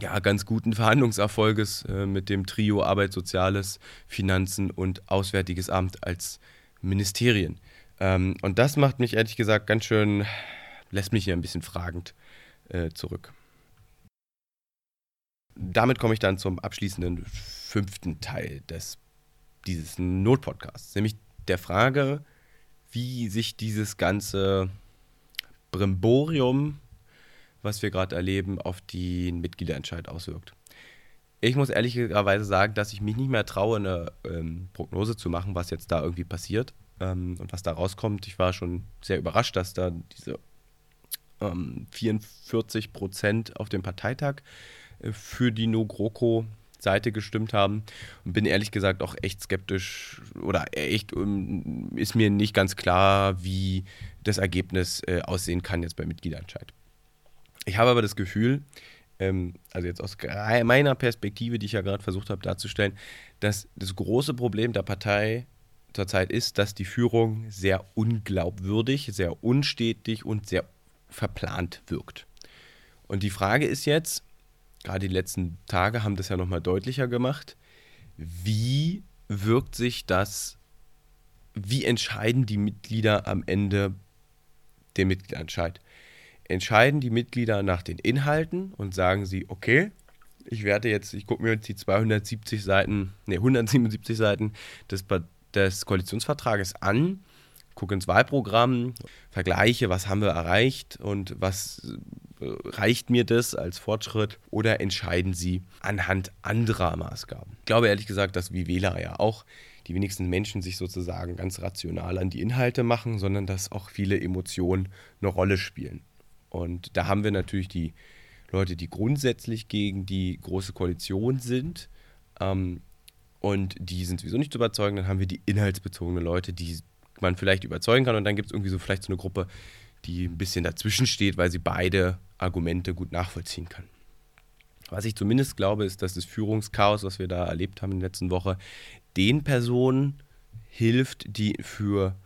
ja, ganz guten Verhandlungserfolges äh, mit dem Trio Arbeit, Soziales, Finanzen und Auswärtiges Amt als Ministerien. Ähm, und das macht mich ehrlich gesagt ganz schön, lässt mich hier ein bisschen fragend äh, zurück. Damit komme ich dann zum abschließenden fünften Teil des, dieses Notpodcasts, nämlich der Frage, wie sich dieses ganze Brimborium, was wir gerade erleben, auf den Mitgliederentscheid auswirkt. Ich muss ehrlicherweise sagen, dass ich mich nicht mehr traue, eine ähm, Prognose zu machen, was jetzt da irgendwie passiert ähm, und was da rauskommt. Ich war schon sehr überrascht, dass da diese ähm, 44 Prozent auf dem Parteitag äh, für die No-GroKo Seite gestimmt haben und bin ehrlich gesagt auch echt skeptisch oder echt um, ist mir nicht ganz klar, wie das Ergebnis äh, aussehen kann jetzt beim Mitgliederentscheid. Ich habe aber das Gefühl, ähm, also jetzt aus meiner Perspektive, die ich ja gerade versucht habe darzustellen, dass das große Problem der Partei zurzeit ist, dass die Führung sehr unglaubwürdig, sehr unstetig und sehr verplant wirkt. Und die Frage ist jetzt, gerade die letzten Tage haben das ja nochmal deutlicher gemacht. Wie wirkt sich das, wie entscheiden die Mitglieder am Ende den Mitgliederentscheid? Entscheiden die Mitglieder nach den Inhalten und sagen sie, okay, ich werde jetzt, ich gucke mir jetzt die 270 Seiten, ne, 177 Seiten des, des Koalitionsvertrages an gucke ins Wahlprogramm, vergleiche, was haben wir erreicht und was reicht mir das als Fortschritt oder entscheiden Sie anhand anderer Maßgaben. Ich glaube ehrlich gesagt, dass wie Wähler ja auch die wenigsten Menschen sich sozusagen ganz rational an die Inhalte machen, sondern dass auch viele Emotionen eine Rolle spielen. Und da haben wir natürlich die Leute, die grundsätzlich gegen die Große Koalition sind. Ähm, und die sind sowieso nicht zu überzeugen. Dann haben wir die inhaltsbezogenen Leute, die man vielleicht überzeugen kann. Und dann gibt es irgendwie so vielleicht so eine Gruppe, die ein bisschen dazwischen steht, weil sie beide Argumente gut nachvollziehen kann. Was ich zumindest glaube, ist, dass das Führungschaos, was wir da erlebt haben in der letzten Woche, den Personen hilft, die für,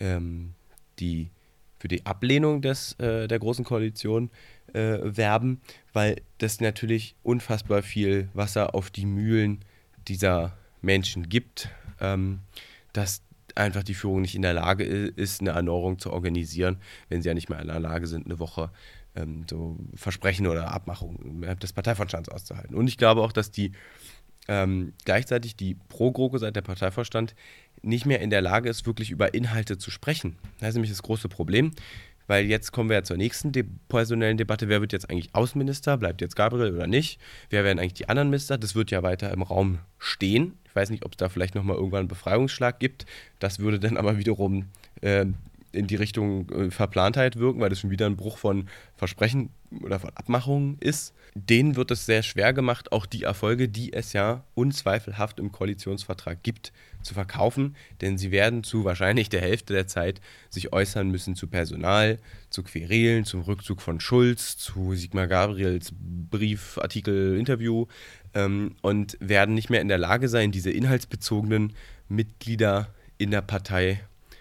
ähm, die, für die Ablehnung des, äh, der Großen Koalition äh, werben, weil das natürlich unfassbar viel Wasser auf die Mühlen dieser Menschen gibt, ähm, dass einfach die Führung nicht in der Lage ist, eine Erneuerung zu organisieren, wenn sie ja nicht mehr in der Lage sind, eine Woche ähm, so Versprechen oder Abmachungen des Parteivorstands auszuhalten. Und ich glaube auch, dass die ähm, gleichzeitig die Pro-GroKo seit der Parteivorstand nicht mehr in der Lage ist, wirklich über Inhalte zu sprechen. Das ist nämlich das große Problem, weil jetzt kommen wir ja zur nächsten de personellen Debatte. Wer wird jetzt eigentlich Außenminister? Bleibt jetzt Gabriel oder nicht? Wer werden eigentlich die anderen Minister? Das wird ja weiter im Raum stehen. Ich weiß nicht, ob es da vielleicht nochmal irgendwann einen Befreiungsschlag gibt. Das würde dann aber wiederum äh, in die Richtung äh, Verplantheit wirken, weil das schon wieder ein Bruch von Versprechen oder von Abmachungen ist. Denen wird es sehr schwer gemacht, auch die Erfolge, die es ja unzweifelhaft im Koalitionsvertrag gibt, zu verkaufen, denn sie werden zu wahrscheinlich der Hälfte der Zeit sich äußern müssen zu Personal, zu Querelen, zum Rückzug von Schulz, zu Sigmar Gabriels Brief, Artikel, Interview ähm, und werden nicht mehr in der Lage sein, diese inhaltsbezogenen Mitglieder in der Partei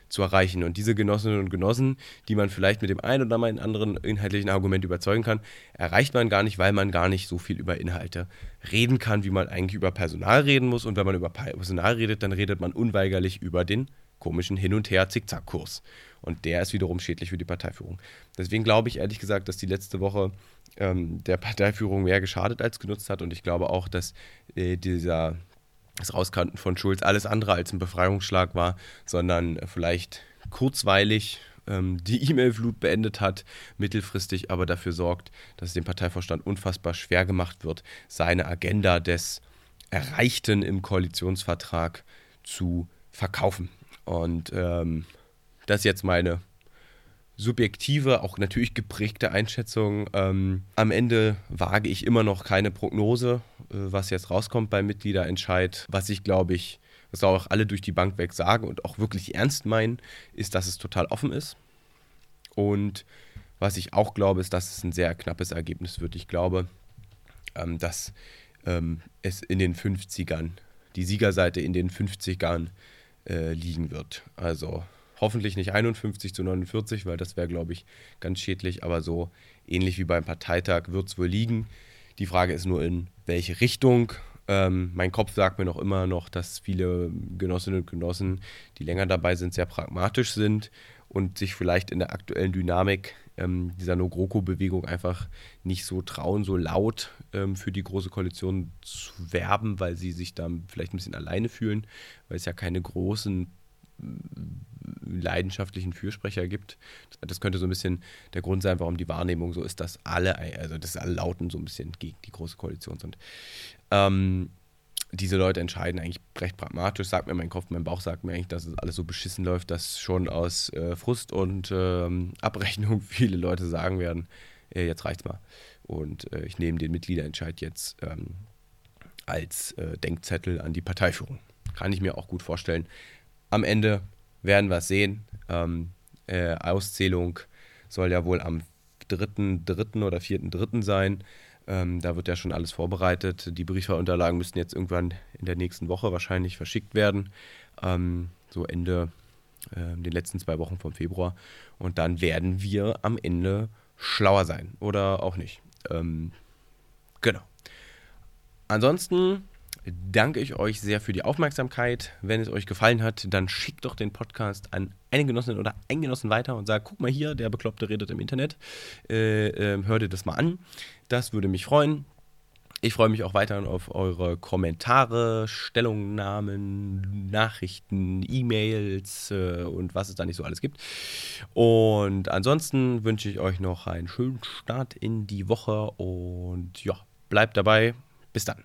zu erreichen. Und diese Genossinnen und Genossen, die man vielleicht mit dem einen oder anderen inhaltlichen Argument überzeugen kann, erreicht man gar nicht, weil man gar nicht so viel über Inhalte reden kann, wie man eigentlich über Personal reden muss. Und wenn man über Personal redet, dann redet man unweigerlich über den komischen Hin- und Her-Zickzack-Kurs. Und der ist wiederum schädlich für die Parteiführung. Deswegen glaube ich ehrlich gesagt, dass die letzte Woche ähm, der Parteiführung mehr geschadet als genutzt hat. Und ich glaube auch, dass äh, dieser das Rauskanten von Schulz alles andere als ein Befreiungsschlag war, sondern vielleicht kurzweilig ähm, die E-Mail-Flut beendet hat, mittelfristig aber dafür sorgt, dass es dem Parteivorstand unfassbar schwer gemacht wird, seine Agenda des Erreichten im Koalitionsvertrag zu verkaufen. Und ähm, das ist jetzt meine subjektive, auch natürlich geprägte Einschätzung. Ähm, am Ende wage ich immer noch keine Prognose, was jetzt rauskommt beim Mitgliederentscheid. Was ich glaube ich, was auch alle durch die Bank weg sagen und auch wirklich ernst meinen, ist, dass es total offen ist. Und was ich auch glaube, ist, dass es ein sehr knappes Ergebnis wird. Ich glaube, ähm, dass ähm, es in den 50ern, die Siegerseite in den 50ern äh, liegen wird. Also Hoffentlich nicht 51 zu 49, weil das wäre, glaube ich, ganz schädlich. Aber so ähnlich wie beim Parteitag wird es wohl liegen. Die Frage ist nur, in welche Richtung. Ähm, mein Kopf sagt mir noch immer noch, dass viele Genossinnen und Genossen, die länger dabei sind, sehr pragmatisch sind und sich vielleicht in der aktuellen Dynamik ähm, dieser No-GroKo-Bewegung einfach nicht so trauen, so laut ähm, für die Große Koalition zu werben, weil sie sich da vielleicht ein bisschen alleine fühlen, weil es ja keine großen leidenschaftlichen Fürsprecher gibt. Das könnte so ein bisschen der Grund sein, warum die Wahrnehmung so ist, dass alle, also dass alle Lauten so ein bisschen gegen die große Koalition sind. Ähm, diese Leute entscheiden eigentlich recht pragmatisch, sagt mir mein Kopf, mein Bauch sagt mir eigentlich, dass es alles so beschissen läuft, dass schon aus äh, Frust und ähm, Abrechnung viele Leute sagen werden, äh, jetzt reicht's mal. Und äh, ich nehme den Mitgliederentscheid jetzt ähm, als äh, Denkzettel an die Parteiführung. Kann ich mir auch gut vorstellen. Am Ende werden wir sehen. Ähm, äh, Auszählung soll ja wohl am 3.3. oder 4.3. sein. Ähm, da wird ja schon alles vorbereitet. Die Briefwahlunterlagen müssten jetzt irgendwann in der nächsten Woche wahrscheinlich verschickt werden. Ähm, so Ende äh, den letzten zwei Wochen vom Februar. Und dann werden wir am Ende schlauer sein. Oder auch nicht. Ähm, genau. Ansonsten danke ich euch sehr für die Aufmerksamkeit. Wenn es euch gefallen hat, dann schickt doch den Podcast an eine Genossin oder einen Genossen weiter und sagt, guck mal hier, der Bekloppte redet im Internet. Äh, äh, hör dir das mal an. Das würde mich freuen. Ich freue mich auch weiterhin auf eure Kommentare, Stellungnahmen, Nachrichten, E-Mails äh, und was es da nicht so alles gibt. Und ansonsten wünsche ich euch noch einen schönen Start in die Woche und ja, bleibt dabei. Bis dann.